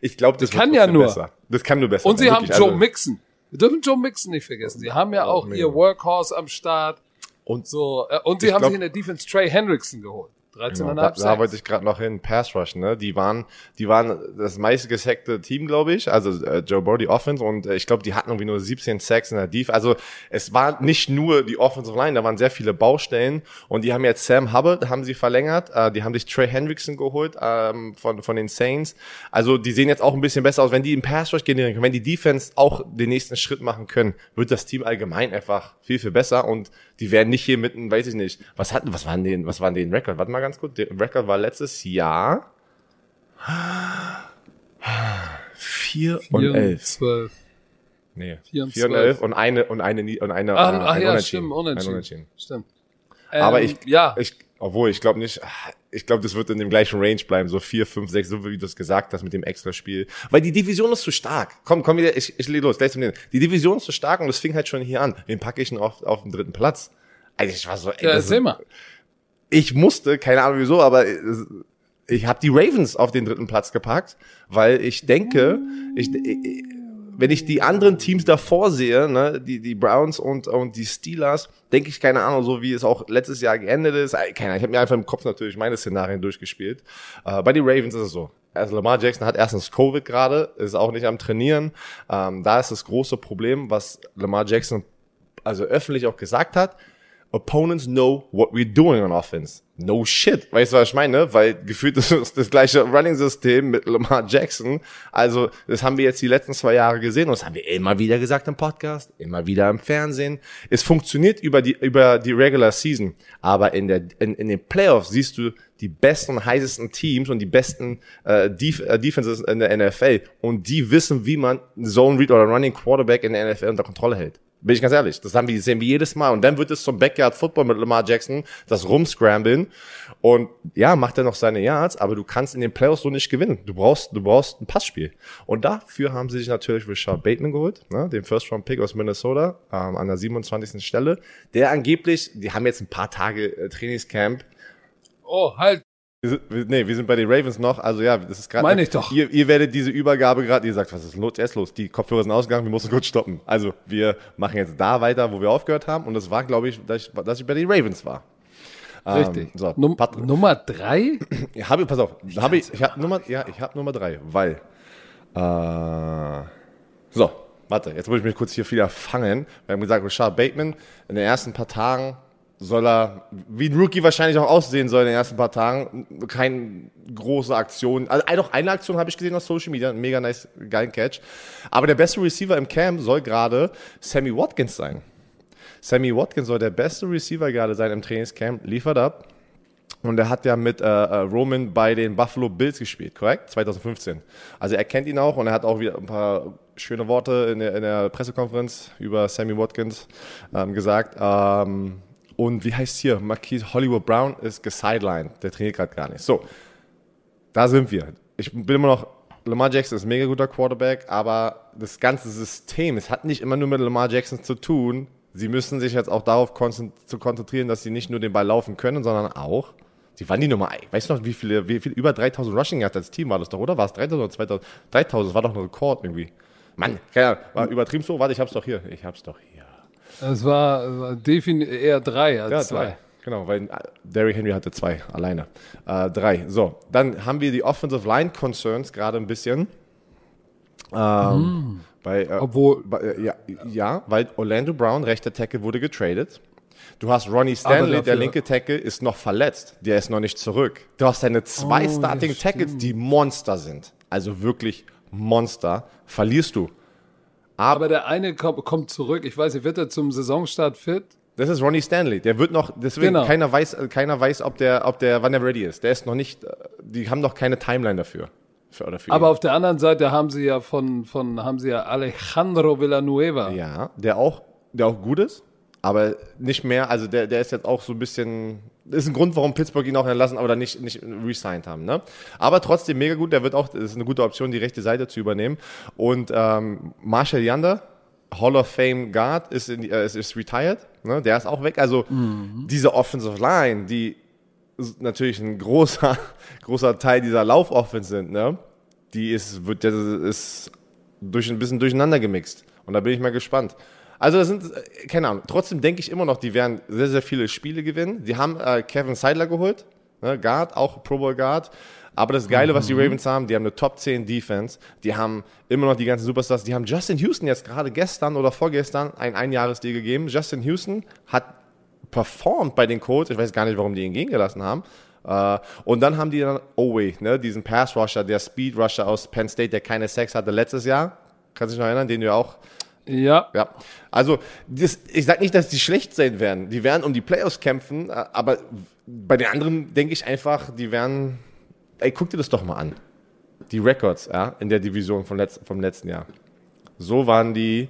Ich glaube, das kann ja nur. Besser. Das kann nur besser. Und sie haben Joe also, Mixon. Wir dürfen Joe Mixon nicht vergessen. Sie haben ja auch, auch ihr Workhorse am Start. Und so, äh, und sie haben glaub, sich in der Defense Trey Hendrickson geholt. 13,5 genau, da, da wollte ich gerade noch hin, Pass Rush, ne? Die waren, die waren das meiste gesackte Team, glaube ich. Also äh, Joe Burrow, die Offense und äh, ich glaube, die hatten irgendwie nur 17 Sacks in der Defense. Also es war nicht nur die Offensive Line, da waren sehr viele Baustellen und die haben jetzt Sam Hubbard, haben sie verlängert, äh, die haben sich Trey Hendrickson geholt ähm, von von den Saints. Also die sehen jetzt auch ein bisschen besser aus, wenn die im Pass Rush generieren können, wenn die Defense auch den nächsten Schritt machen können, wird das Team allgemein einfach viel viel besser und die werden nicht hier mitten, weiß ich nicht. Was hatten, was waren den, was waren den Record? Warte mal ganz kurz. Der Record war letztes Jahr vier und elf. Zwölf. Nee, vier und, vier und elf und eine und eine und eine. Ach, äh, ach ja, stimmt, unentschieden. unentschieden. Stimmt. Aber ähm, ich, ja. ich, obwohl ich glaube nicht, ich glaube, das wird in dem gleichen Range bleiben, so vier, fünf, sechs, so wie du es gesagt hast mit dem Extraspiel. Weil die Division ist zu stark. Komm, komm wieder, ich, ich lege los, gleich zum Nächsten. Die Division ist zu stark und das fing halt schon hier an. Wen packe ich denn auf, auf den dritten Platz? Also ich war so, ey, ja, erzähl mal. Ich musste, keine Ahnung wieso, aber ich habe die Ravens auf den dritten Platz gepackt, weil ich denke, ich, ich wenn ich die anderen Teams davor sehe, ne, die, die Browns und, und die Steelers, denke ich, keine Ahnung, so wie es auch letztes Jahr geendet ist. Keine Ahnung, ich habe mir einfach im Kopf natürlich meine Szenarien durchgespielt. Äh, bei den Ravens ist es so. Also Lamar Jackson hat erstens Covid gerade, ist auch nicht am Trainieren. Ähm, da ist das große Problem, was Lamar Jackson also öffentlich auch gesagt hat. Opponents know what we're doing on offense no shit. Weißt du, was ich meine? Weil gefühlt ist es das gleiche Running-System mit Lamar Jackson. Also, das haben wir jetzt die letzten zwei Jahre gesehen und das haben wir immer wieder gesagt im Podcast, immer wieder im Fernsehen. Es funktioniert über die, über die Regular Season. Aber in der, in, in den Playoffs siehst du die besten und heißesten Teams und die besten äh, Def äh, Defenses in der NFL. Und die wissen, wie man Zone Read oder Running Quarterback in der NFL unter Kontrolle hält. Bin ich ganz ehrlich. Das haben wir, sehen wir jedes Mal. Und dann wird es zum Backyard Football mit Lamar Jackson, das Rumscramblen. Und ja, macht er noch seine Yards, aber du kannst in den Playoffs so nicht gewinnen. Du brauchst, du brauchst ein Passspiel. Und dafür haben sie sich natürlich Richard Bateman geholt, ne, den First Round Pick aus Minnesota, ähm, an der 27. Stelle. Der angeblich, die haben jetzt ein paar Tage äh, Trainingscamp. Oh, halt, wir sind, nee, wir sind bei den Ravens noch. Also ja, das ist gerade. Meine ich doch. Ihr, ihr werdet diese Übergabe gerade, ihr sagt, was ist los? Erst los. Die Kopfhörer sind ausgegangen, wir mussten kurz stoppen. Also wir machen jetzt da weiter, wo wir aufgehört haben. Und das war, glaube ich, dass ich, dass ich bei den Ravens war. Richtig. Ähm, so, Num Nummer drei? Ich, pass auf, hab ich, ich habe Nummer, ja, ich habe Nummer drei, weil. Äh, so, warte, jetzt muss ich mich kurz hier wieder fangen. Wir haben gesagt, Richard Bateman in den ersten paar Tagen soll er, wie ein Rookie wahrscheinlich auch aussehen soll in den ersten paar Tagen, keine große Aktion. Also doch eine Aktion habe ich gesehen auf Social Media, mega nice, geilen Catch. Aber der beste Receiver im Camp soll gerade Sammy Watkins sein. Sammy Watkins soll der beste Receiver gerade sein im Trainingscamp, liefert ab. Und er hat ja mit äh, äh Roman bei den Buffalo Bills gespielt, korrekt? 2015. Also er kennt ihn auch und er hat auch wieder ein paar schöne Worte in der, in der Pressekonferenz über Sammy Watkins ähm, gesagt. Ähm, und wie heißt hier? Marquise Hollywood Brown ist gesidelined. Der trainiert gerade gar nicht. So, da sind wir. Ich bin immer noch, Lamar Jackson ist ein mega guter Quarterback, aber das ganze System, es hat nicht immer nur mit Lamar Jackson zu tun, Sie müssen sich jetzt auch darauf zu konzentrieren, dass sie nicht nur den Ball laufen können, sondern auch die waren die Nummer 1. Weißt du noch, wie viele, wie viel, über 3000 Rushing Yards als Team war das doch, oder? War es 3000 oder 2000? 3000, das war doch ein Rekord irgendwie. Mann, keine Ahnung, war übertrieben so. Warte, ich hab's doch hier. Ich hab's doch hier. Es war, definitiv eher drei als ja, zwei. Drei. Genau, weil äh, Derrick Henry hatte zwei alleine. Äh, drei. So, dann haben wir die Offensive Line Concerns gerade ein bisschen. Ähm, mm. bei, äh, Obwohl. Bei, äh, ja, ja, weil Orlando Brown, rechter Tackle, wurde getradet. Du hast Ronnie Stanley, der linke Tackle, ist noch verletzt. Der ist noch nicht zurück. Du hast deine zwei oh, Starting Tackles, die Monster sind. Also wirklich Monster. Verlierst du. Aber, der eine kommt, kommt zurück. Ich weiß nicht, wird er zum Saisonstart fit? Das ist Ronnie Stanley. Der wird noch, deswegen genau. keiner weiß, keiner weiß, ob der, ob der, wann er ready ist. Der ist noch nicht, die haben noch keine Timeline dafür. Für, für Aber ihn. auf der anderen Seite haben sie ja von, von, haben sie ja Alejandro Villanueva. Ja, der auch, der auch gut ist. Aber nicht mehr, also der, der ist jetzt auch so ein bisschen, das ist ein Grund, warum Pittsburgh ihn auch entlassen, aber dann nicht, nicht resigned haben. Ne? Aber trotzdem mega gut, der wird auch, das ist eine gute Option, die rechte Seite zu übernehmen. Und ähm, Marshall Yander, Hall of Fame Guard, ist, in, äh, ist, ist retired, ne? der ist auch weg. Also mhm. diese Offensive Line, die natürlich ein großer, großer Teil dieser Laufoffense sind, ne? die ist, wird, ist durch, ein bisschen durcheinander gemixt. Und da bin ich mal gespannt. Also das sind, äh, keine Ahnung, trotzdem denke ich immer noch, die werden sehr, sehr viele Spiele gewinnen. Die haben äh, Kevin Seidler geholt, ne, Guard, auch Pro Bowl Guard. Aber das Geile, was die mhm. Ravens haben, die haben eine Top 10 Defense, die haben immer noch die ganzen Superstars, die haben Justin Houston jetzt gerade gestern oder vorgestern ein Einjahresdeal gegeben. Justin Houston hat performt bei den Colts, ich weiß gar nicht, warum die ihn gehen gelassen haben. Uh, und dann haben die dann Owe, ne, diesen Pass Rusher, der Speed Rusher aus Penn State, der keine Sex hatte letztes Jahr. Kannst du dich noch erinnern, den du auch ja. Ja. Also, das, ich sage nicht, dass die schlecht sein werden. Die werden um die Playoffs kämpfen, aber bei den anderen denke ich einfach, die werden. Ey, guck dir das doch mal an. Die Records, ja, in der Division vom, Letz-, vom letzten Jahr. So waren die,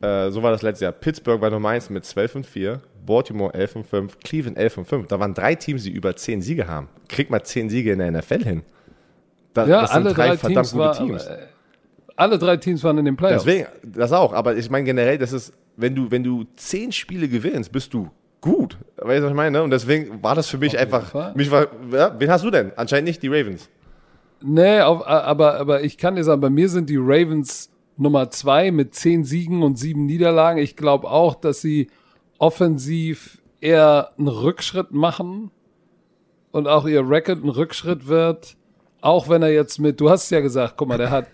äh, so war das letzte Jahr. Pittsburgh war Nummer 1 mit 12 und 4, Baltimore 11 und 5, Cleveland 11 und 5. Da waren drei Teams, die über 10 Siege haben. Krieg mal 10 Siege in der NFL hin. Da, ja, das sind alle drei, drei verdammt Teams gute war, Teams. Äh, alle drei Teams waren in den Playoffs. Deswegen, das auch. Aber ich meine generell, das ist, wenn du, wenn du zehn Spiele gewinnst, bist du gut. Weißt du, was ich meine? Und deswegen war das für mich Auf einfach. Mich war, ja, wen hast du denn? Anscheinend nicht die Ravens. Nee, auf, aber, aber ich kann dir sagen, bei mir sind die Ravens Nummer zwei mit zehn Siegen und sieben Niederlagen. Ich glaube auch, dass sie offensiv eher einen Rückschritt machen und auch ihr Record ein Rückschritt wird. Auch wenn er jetzt mit, du hast ja gesagt, guck mal, der hat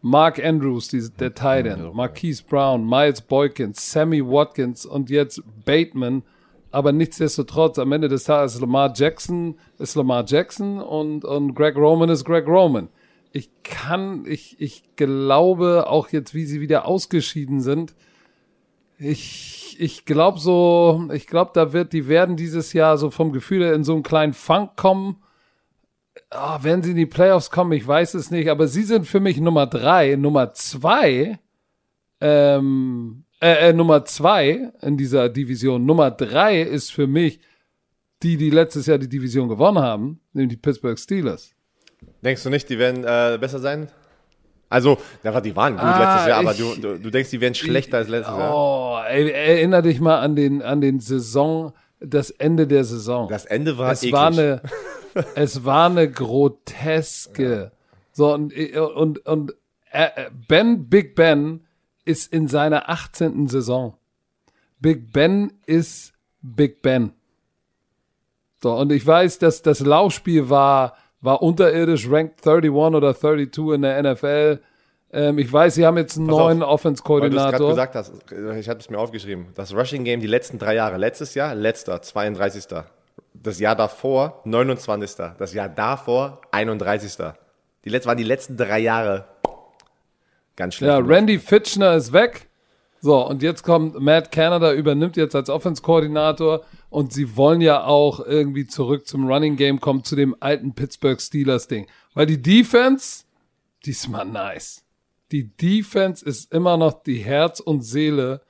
Mark Andrews, die, der Titan, Marquise Brown, Miles Boykins, Sammy Watkins und jetzt Bateman. Aber nichtsdestotrotz, am Ende des Tages ist Lamar Jackson, ist Lamar Jackson und, und Greg Roman ist Greg Roman. Ich kann, ich, ich glaube auch jetzt, wie sie wieder ausgeschieden sind, ich, ich glaube so, ich glaube, da wird, die werden dieses Jahr so vom Gefühl her in so einen kleinen Funk kommen oh, werden sie in die Playoffs kommen, ich weiß es nicht, aber sie sind für mich Nummer drei. Nummer zwei, ähm, äh, äh, Nummer zwei in dieser Division. Nummer drei ist für mich die, die letztes Jahr die Division gewonnen haben, nämlich die Pittsburgh Steelers. Denkst du nicht, die werden äh, besser sein? Also, ja, die waren gut ah, letztes Jahr, aber du, du, du, denkst, die werden schlechter ich, als letztes Jahr. Oh, ey, erinnere dich mal an den, an den Saison, das Ende der Saison. Das Ende war es eklig. war eine es war eine groteske. Ja. So, und, und, und äh, Ben, Big Ben ist in seiner 18. Saison. Big Ben ist Big Ben. So, und ich weiß, dass das Laufspiel war, war unterirdisch, ranked 31 oder 32 in der NFL. Ähm, ich weiß, sie haben jetzt einen Pass neuen Offense-Koordinator. Weil du gesagt hast, ich hatte es mir aufgeschrieben. Das Rushing Game die letzten drei Jahre. Letztes Jahr, letzter, 32 das Jahr davor 29. Das Jahr davor 31. Die letzten waren die letzten drei Jahre ganz schlecht. Ja, Randy Fitchner ist weg. So, und jetzt kommt Matt Canada, übernimmt jetzt als Offense-Koordinator und sie wollen ja auch irgendwie zurück zum Running Game kommen, zu dem alten Pittsburgh Steelers-Ding. Weil die Defense, die ist mal nice. Die Defense ist immer noch die Herz und Seele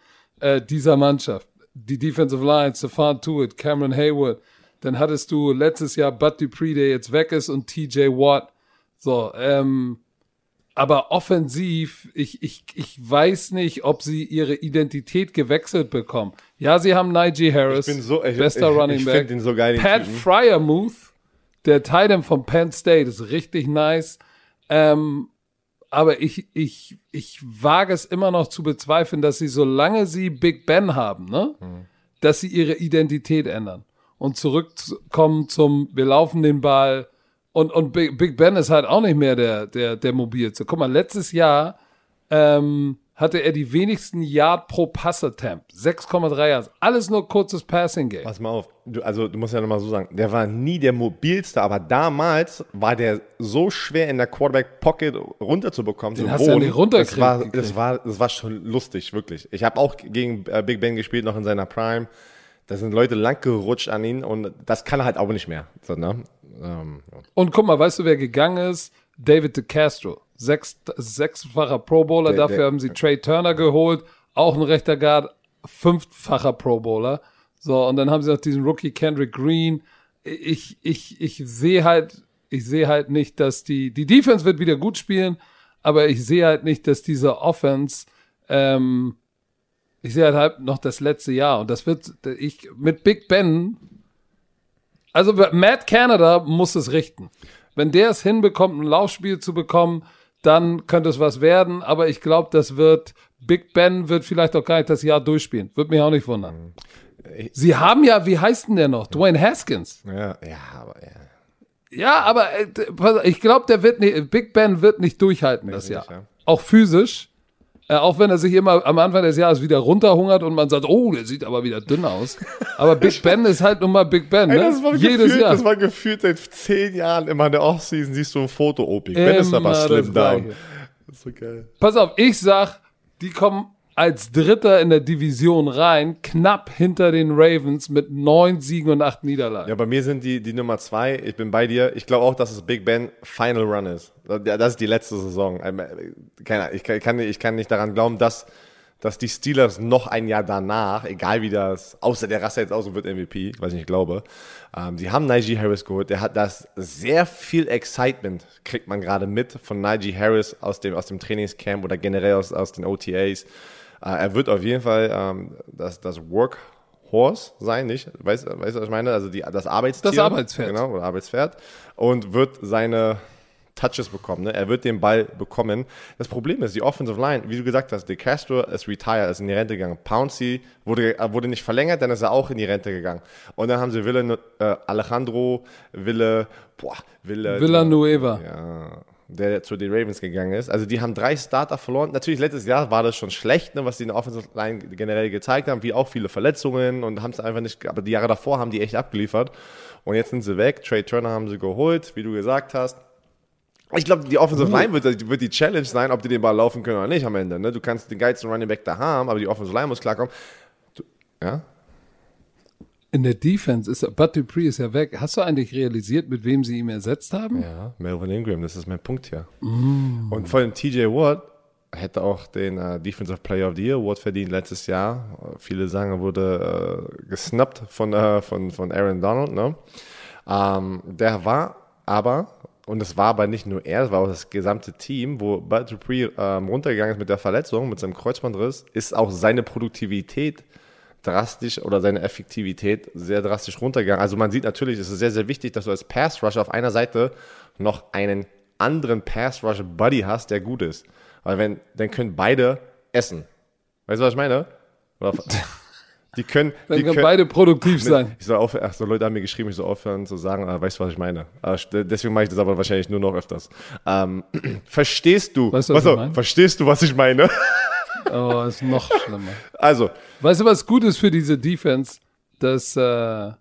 äh, dieser Mannschaft. Die Defensive Line, Stefan Tuitt, Cameron Hayward, dann hattest du letztes Jahr Bud Dupree, der jetzt weg ist, und TJ Watt. So, ähm, aber offensiv, ich, ich, ich weiß nicht, ob sie ihre Identität gewechselt bekommen. Ja, sie haben Najee Harris, Ich bin so, ich, bester ich, Running ich Back. finde ihn so geil. Pat Typen. Fryermuth, der Titan von Penn State, ist richtig nice. Ähm, aber ich, ich, ich wage es immer noch zu bezweifeln, dass sie, solange sie Big Ben haben, ne, Mhm. dass sie ihre Identität ändern und zurückkommen zum, wir laufen den Ball. Und, und Big, Big Ben ist halt auch nicht mehr der, der, der mobilste. Guck mal, letztes Jahr ähm, hatte er die wenigsten Yard pro Passer-Temp. 6,3 Yards. Alles nur kurzes Passing-Game. Pass mal auf, du, also du musst ja nochmal so sagen, der war nie der mobilste, aber damals war der so schwer in der Quarterback-Pocket runterzubekommen. Den zu hast du ja nicht runterkriegen das war, das, war, das war schon lustig, wirklich. Ich habe auch gegen äh, Big Ben gespielt, noch in seiner Prime. Da sind Leute lang gerutscht an ihn und das kann er halt auch nicht mehr. So, ne? ähm, ja. Und guck mal, weißt du, wer gegangen ist? David DeCastro. Sechs, sechsfacher Pro Bowler, Der- dafür der- haben sie Trey Turner geholt, auch ein rechter Guard, fünffacher Pro Bowler. So, und dann haben sie noch diesen Rookie Kendrick Green. Ich, ich, ich sehe halt, ich sehe halt nicht, dass die, die Defense wird wieder gut spielen, aber ich sehe halt nicht, dass diese Offense, ähm, ich sehe halt, halt noch das letzte Jahr und das wird, ich, mit Big Ben, also Matt Canada muss es richten. Wenn der es hinbekommt, ein Laufspiel zu bekommen, dann könnte es was werden. Aber ich glaube, das wird, Big Ben wird vielleicht auch gar nicht das Jahr durchspielen. Würde mich auch nicht wundern. Sie haben ja, wie heißt denn der noch? Dwayne Haskins. Ja, ja, aber ja. Ja, aber äh, ich glaube, der wird nicht, Big Ben wird nicht durchhalten das Jahr. nicht, ja. Auch physisch. Äh, auch wenn er sich immer am Anfang des Jahres wieder runterhungert und man sagt, oh, der sieht aber wieder dünn aus. Aber Big Ben ist halt nun mal Big Ben, ne? Ey, das war Jedes gefühlt, Jahr. Das war gefühlt seit zehn Jahren immer in der Offseason siehst du ein Foto, oh, Big Ben ist aber slim down. Das ist so geil. Pass auf, ich sag, die kommen als Dritter in der Division rein, knapp hinter den Ravens mit neun Siegen und acht Niederlagen. Ja, bei mir sind die, die Nummer zwei. Ich bin bei dir. Ich glaube auch, dass es Big Ben Final Run ist. Das ist die letzte Saison. Ähm, Keine Ahnung, Ich kann, ich kann nicht daran glauben, dass, dass die Steelers noch ein Jahr danach, egal wie das, außer der Rasse jetzt aus und wird MVP, was ich nicht glaube, ähm, die haben Najee Harris geholt. Der hat das sehr viel Excitement, kriegt man gerade mit von Najee Harris aus dem, aus dem Trainingscamp oder generell aus, aus den OTAs. Äh, er wird auf jeden Fall ähm, das, das Workhorse sein, nicht? Weißt du, weißt, du, was ich meine? Also die, das Arbeitstier. Das Arbeitspferd. Genau, oder Arbeitspferd. Und wird seine Touches bekommen. Ne? Er wird den Ball bekommen. Das Problem ist, die Offensive Line, wie du gesagt hast, De Castro ist retired, ist in die Rente gegangen. Pouncey wurde, äh, wurde nicht verlängert, dann ist er auch in die Rente gegangen. Und dann haben sie Wille, äh, Alejandro, Wille, boah, Wille. Villanueva. Ja, der zu den Ravens gegangen ist. Also die haben drei Starter verloren. Natürlich, letztes Jahr war das schon schlecht, ne, was die in der Offensive Line generell gezeigt haben, wie auch viele Verletzungen und haben es einfach nicht, aber die Jahre davor haben die echt abgeliefert. Und jetzt sind sie weg. Trey Turner haben sie geholt, wie du gesagt hast. Ich glaube, die Offensive Line wird, wird die Challenge sein, ob die den Ball laufen können oder nicht am Ende. Ne? Du kannst den geilsten Running Back da haben, aber die Offensive Line muss klarkommen. Du, ja? In der Defense ist Bud Dupree ist ja weg. Hast du eigentlich realisiert, mit wem sie ihn ersetzt haben? Ja, Melvin Ingram, das ist mein Punkt hier. Und vor allem TJ Watt hätte auch den äh, Defensive Player of the Year Award verdient letztes Jahr. Äh, Viele sagen, er wurde äh, gesnappt von, äh, von, von Aaron Donald. Ne? Ähm, der war aber, und es war aber nicht nur er, es war auch das gesamte Team, wo Bud Dupree ähm, runtergegangen ist mit der Verletzung, mit seinem Kreuzbandriss, ist auch seine Produktivität drastisch oder seine Effektivität sehr drastisch runtergegangen. Also man sieht natürlich, es ist sehr, sehr wichtig, dass du als Pass Rusher auf einer Seite noch einen anderen Pass Rusher Buddy hast, der gut ist. Weil wenn, dann können beide essen. Weißt du, was ich meine? Die können, Dann die können können, beide produktiv sein. ich soll aufhören, ach so, Leute haben mir geschrieben, ich soll aufhören zu sagen, äh, weißt du, was ich meine? Äh, st- deswegen mache ich das aber wahrscheinlich nur noch öfters. Ähm, verstehst du, Weißt du, was was ich meine? verstehst du, was ich meine? Oh, ist noch schlimmer. Also, Weißt du, was gut ist für diese Defense? Dass, äh,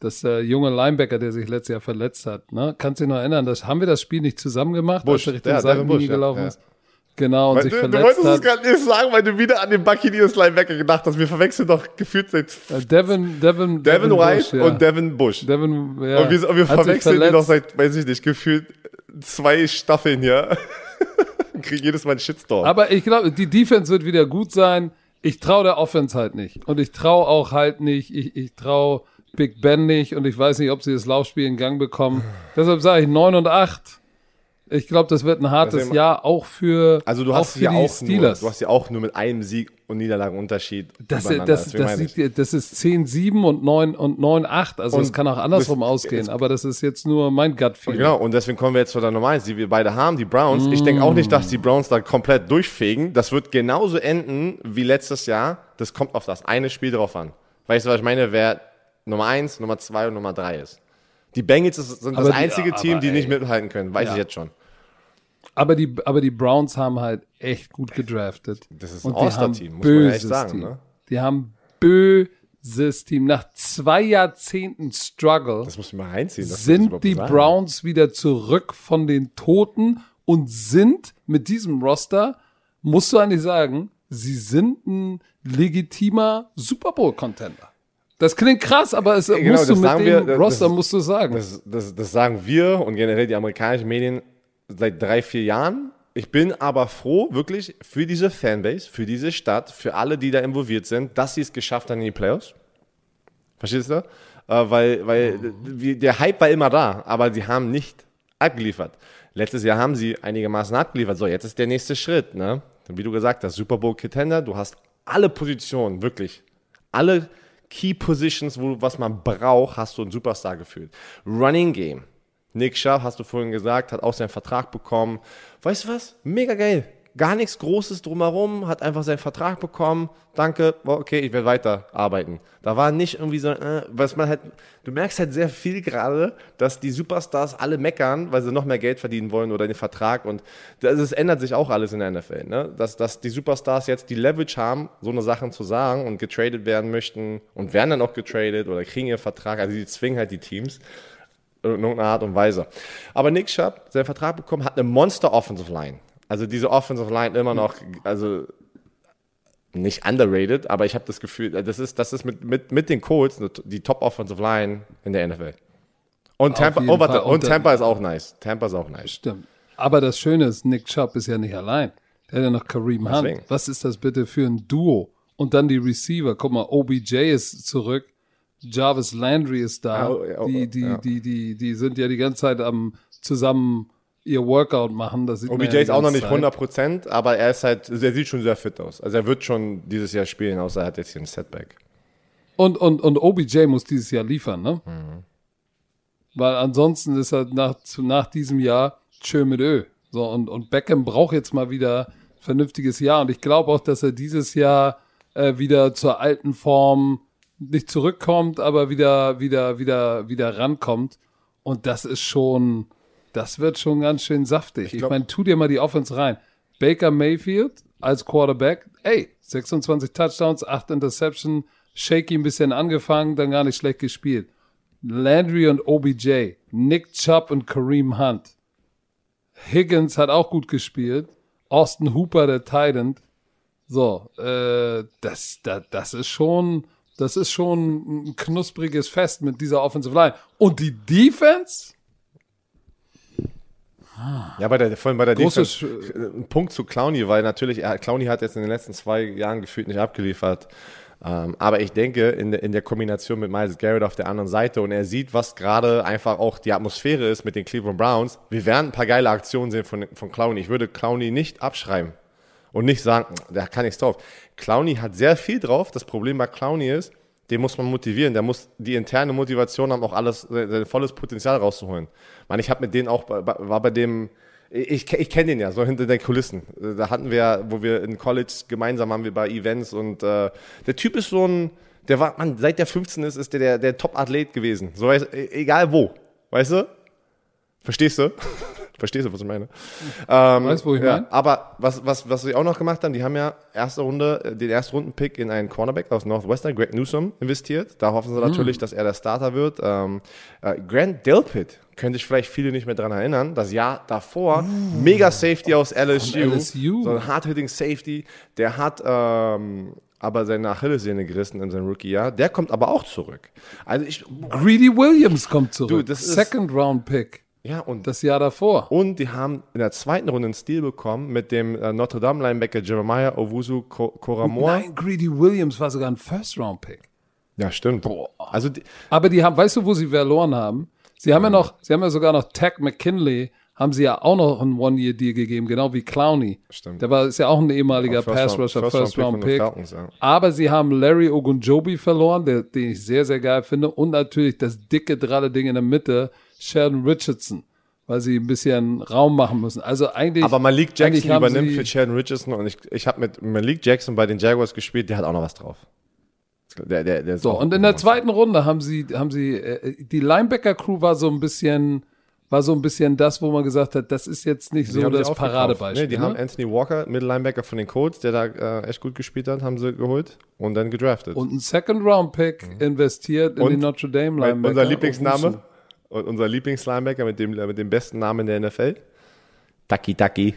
dass der junge Linebacker, der sich letztes Jahr verletzt hat, ne? Kannst du dich noch erinnern? Das, haben wir das Spiel nicht zusammen gemacht, Bush, als er Richtung Devin ja, gelaufen ja. ist? Genau, und Weil sich du, du verletzt wolltest es hat. gerade nicht sagen, weil du wieder an den Buccaneers Linebacker gedacht hast. Wir verwechseln doch gefühlt seit Äh, Devin, Devin, Devin White Bush, ja. und Devin Bush. Devin, ja, und wir, und wir hat verwechseln die doch seit, weiß ich nicht, gefühlt zwei Staffeln hier. Krieg jedes Mal einen Shitstorm. Aber ich glaube, die Defense wird wieder gut sein. Ich traue der Offense halt nicht. Und ich traue auch halt nicht, ich, ich traue Big Ben nicht und ich weiß nicht, ob sie das Laufspiel in Gang bekommen. Deshalb sage ich 9 und 8. Ich glaube, das wird ein hartes Also, Jahr auch für, Also du auch hast für ja die auch nur, Steelers. du hast ja auch nur mit einem Sieg und Niederlagenunterschied. das, das, das, sieht, das ist 10-7 und 9 und 9-8. Also es kann auch andersrum ausgehen, aber das ist jetzt nur mein Gut-Feeling. Genau, und deswegen kommen wir jetzt zu der Nummer 1, die wir beide haben, die Browns. Ich denke auch nicht, dass die Browns da komplett durchfegen. Das wird genauso enden wie letztes Jahr. Das kommt auf das eine Spiel drauf an. Weißt du, was ich meine? Wer Nummer 1, Nummer 2 und Nummer 3 ist. Die Bengals sind Aber das die- einzige aber Team, die ey. nicht mithalten können. Weiß Ja. ich jetzt schon. Aber die, aber die Browns haben halt echt gut gedraftet. Das ist ein Und die haben All-Star-Team, muss man böses sagen, Team. ne? Die haben böses Team. Nach zwei Jahrzehnten Struggle Das muss man mal das sind die sagen. Browns wieder zurück von den Toten und sind mit diesem Roster, musst du eigentlich sagen, sie sind ein legitimer Super Bowl-Contender. Das klingt krass, aber es genau, musst du mit dem wir, das- Roster das- musst du sagen. Das, das, das sagen wir und generell die amerikanischen Medien seit drei, vier Jahren. Ich bin aber froh, wirklich, für diese Fanbase, für diese Stadt, für alle, die da involviert sind, dass sie es geschafft haben in die Playoffs. Verstehst du? Äh, weil weil wie, der Hype war immer da, aber sie haben nicht abgeliefert. Letztes Jahr haben sie einigermaßen abgeliefert. So, jetzt ist der nächste Schritt. Ne? Wie du gesagt hast, Super Bowl Contender, du hast alle Positionen, wirklich. Alle Key Positions, wo, was man braucht, hast du einen Superstar gefühlt. Running Game. Nick Chubb, hast du vorhin gesagt, hat auch seinen Vertrag bekommen. Weißt du was? Mega geil. Gar nichts Großes drumherum, hat einfach seinen Vertrag bekommen. Danke, okay, ich werde weiterarbeiten. Da war nicht irgendwie so, äh, was man halt, du merkst halt sehr viel gerade, dass die Superstars alle meckern, weil sie noch mehr Geld verdienen wollen oder den Vertrag und das, es ändert sich auch alles in der NFL, ne? Dass, dass die Superstars jetzt die Leverage haben, so eine Sachen zu sagen und getradet werden möchten und werden dann auch getradet oder kriegen ihren Vertrag, also die zwingen halt die Teams in irgendeiner Art und Weise. Aber Nick Chubb, seinen Vertrag bekommen, hat eine Monster Offensive Line. Also diese Offensive Line immer noch, also nicht underrated, aber ich habe das Gefühl, das ist, das ist mit, mit, mit den Colts die Top Offensive Line in der NFL. Und Tampa, oh, warte, und Tampa ist auch nice. Tampa ist auch nice. Stimmt. Aber das Schöne ist, Nick Chubb ist ja nicht allein. Der hat ja noch Kareem Hunt. Deswegen. Was ist das bitte für ein Duo? Und dann die Receiver. Guck mal, OBJ ist zurück. Jarvis Landry ist da. Oh, oh, die, die, die, die, die sind ja die ganze Zeit am zusammen ihr Workout machen. Das sieht OBJ ist auch noch nicht Zeit. 100%, aber er ist halt, er sieht schon sehr fit aus. Also er wird schon dieses Jahr spielen, außer er hat jetzt hier ein Setback. Und, und, und OBJ muss dieses Jahr liefern, ne? Mhm. Weil ansonsten ist er nach, nach diesem Jahr schön mit Ö. So, und, und Beckham braucht jetzt mal wieder ein vernünftiges Jahr. Und ich glaube auch, dass er dieses Jahr äh, wieder zur alten Form nicht zurückkommt, aber wieder, wieder, wieder, wieder rankommt. Und das ist schon, das wird schon ganz schön saftig. Ich, glaub- meine, tu dir mal die Offense rein. Baker Mayfield als Quarterback, ey, 26 Touchdowns, 8 Interception, shaky ein bisschen angefangen, dann gar nicht schlecht gespielt. Landry und OBJ, Nick Chubb und Kareem Hunt. Higgins hat auch gut gespielt. Austin Hooper, der Titan. So, äh, das, das, das ist schon, das ist schon ein knuspriges Fest mit dieser Offensive Line. Und die Defense? Ja, bei der, vorhin bei der Großes Defense, äh, ein Punkt zu Clowny, weil natürlich, er, Clowny hat jetzt in den letzten zwei Jahren gefühlt nicht abgeliefert. Ähm, aber ich denke, in, der- in der Kombination mit Miles Garrett auf der anderen Seite und er sieht, was gerade einfach auch die Atmosphäre ist mit den Cleveland Browns, wir werden ein paar geile Aktionen sehen von, von Clowny. Ich würde Clowny nicht abschreiben und nicht sagen, da kann nichts drauf. Clowny hat sehr viel drauf. Das Problem bei Clowny ist, den muss man motivieren. Der muss die interne Motivation haben, auch alles, sein sein volles Potenzial rauszuholen. Man, ich habe mit denen auch, war bei dem, ich, ich kenne den ja, so hinter den Kulissen. Da hatten wir, wo wir in College gemeinsam haben wir bei Events und äh, der Typ ist so ein, der war, man, seit der 15 ist, ist der der, der Top-Athlet gewesen. So, e- egal wo. Weißt du? Verstehst du? Verstehst du, was ich meine? Ähm, Weißt, wo ich ja, meine? Aber was, was, was sie auch noch gemacht haben, die haben ja erste Runde, äh, den Erstrunden-Pick in einen Cornerback aus Northwestern, Greg Newsom, investiert. Da hoffen sie natürlich, dass er der Starter wird. Ähm, äh, Grant Delpit, könnte ich vielleicht viele nicht mehr dran erinnern. Das Jahr davor, mega Safety aus LSU. LSU. So ein Hard-Hitting Safety. Der hat ähm, aber seine Achillessehne gerissen in seinem Rookie-Jahr. Der kommt aber auch zurück. Also ich, Greedy Williams kommt zurück. Du, das ja, und Das Jahr davor. Und die haben in der zweiten Runde einen Stil bekommen mit dem äh, Notre Dame Linebacker Jeremiah Owusu Ko- Koramoa. Nein, Greedy Williams war sogar ein First Round Pick. Ja, stimmt. Also die, Aber die haben, weißt du, wo sie verloren haben? Sie haben ja noch, sie haben ja sogar noch Tag McKinley, haben sie ja auch noch einen One-Year-Deal gegeben, genau wie Clowney. Stimmt. Der war, ist ja auch ein ehemaliger Pass-Rusher, First-Round-Pick. Ja. Aber sie haben Larry Ogunjobi verloren, der, den ich sehr, sehr geil finde. Und natürlich das dicke, dralle Ding in der Mitte, Sheldon Richardson, weil sie ein bisschen Raum machen müssen. Also eigentlich. Aber Malik Jackson übernimmt für Sheldon Richardson und ich, ich habe mit Malik Jackson bei den Jaguars gespielt, der hat auch noch was drauf. Der, der, der So, und in der zweiten Runde haben sie, haben sie, äh, die Linebacker-Crew war so ein bisschen, war so ein bisschen das, wo man gesagt hat, das ist jetzt nicht Die so das. Paradebeispiel. Nee, die ne? haben Anthony Walker, Mittellinebacker von den Colts, der da äh, echt gut gespielt hat, haben sie geholt und dann gedraftet. und einen Second-Round-Pick investiert in Und den Notre Dame Mein- Linebacker. unser Lieblingsname. Und unser Lieblingslinebacker mit dem, mit dem besten Namen in der NFL. Taki Taki.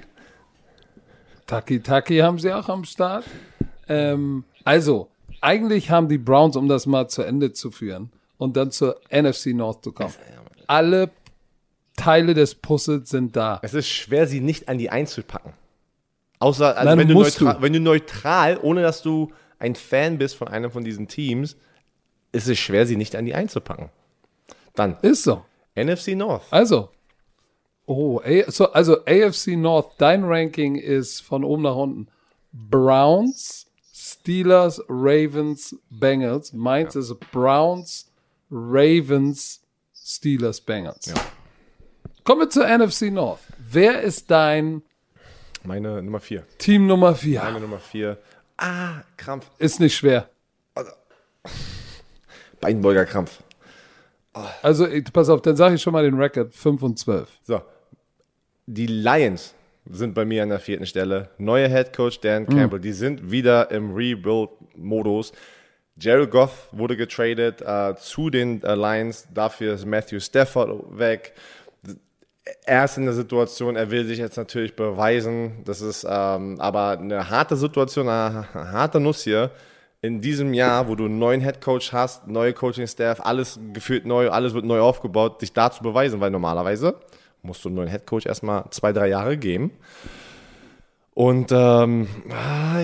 Taki Taki haben sie auch am Start. Ähm, also, eigentlich haben die Browns, um das mal zu Ende zu führen und dann zur NFC North zu kommen, alle Teile des Puzzles sind da. Es ist schwer, sie nicht an die Eins zu packen. Außer, also Nein, wenn, du neutral, du. wenn du neutral, ohne dass du ein Fan bist von einem von diesen Teams, ist es schwer, sie nicht an die Eins zu packen. Dann Ist so. NFC North. Also. Oh, so, also AFC North, dein Ranking ist von oben nach unten. Browns, Steelers, Ravens, Bengals. Meins ist Browns, Ravens, Steelers, Bengals. Kommen wir zur NFC North. Wer ist dein Meine Nummer vier. Team Nummer 4? Meine Nummer vier. Ah, Krampf. Ist nicht schwer. Beinbeuger Krampf. Also, ich- pass auf, dann sage ich schon mal den Record 5 und 12. So. Die Lions sind bei mir an der vierten Stelle. Neuer Head Coach Dan Campbell. Die sind wieder im Rebuild-Modus. Jared Goff wurde getradet äh, zu den äh, Lions. Dafür ist Matthew Stafford weg. Er ist in der Situation, er will sich jetzt natürlich beweisen. Das ist ähm, aber eine harte Situation, eine harte Nuss hier. In diesem Jahr, wo du einen neuen Head Coach hast, neue Coaching-Staff, alles gefühlt neu, alles wird neu aufgebaut, dich da zu beweisen, weil normalerweise musst du einen neuen Head Coach erstmal zwei, drei Jahre geben. Und ähm, ah,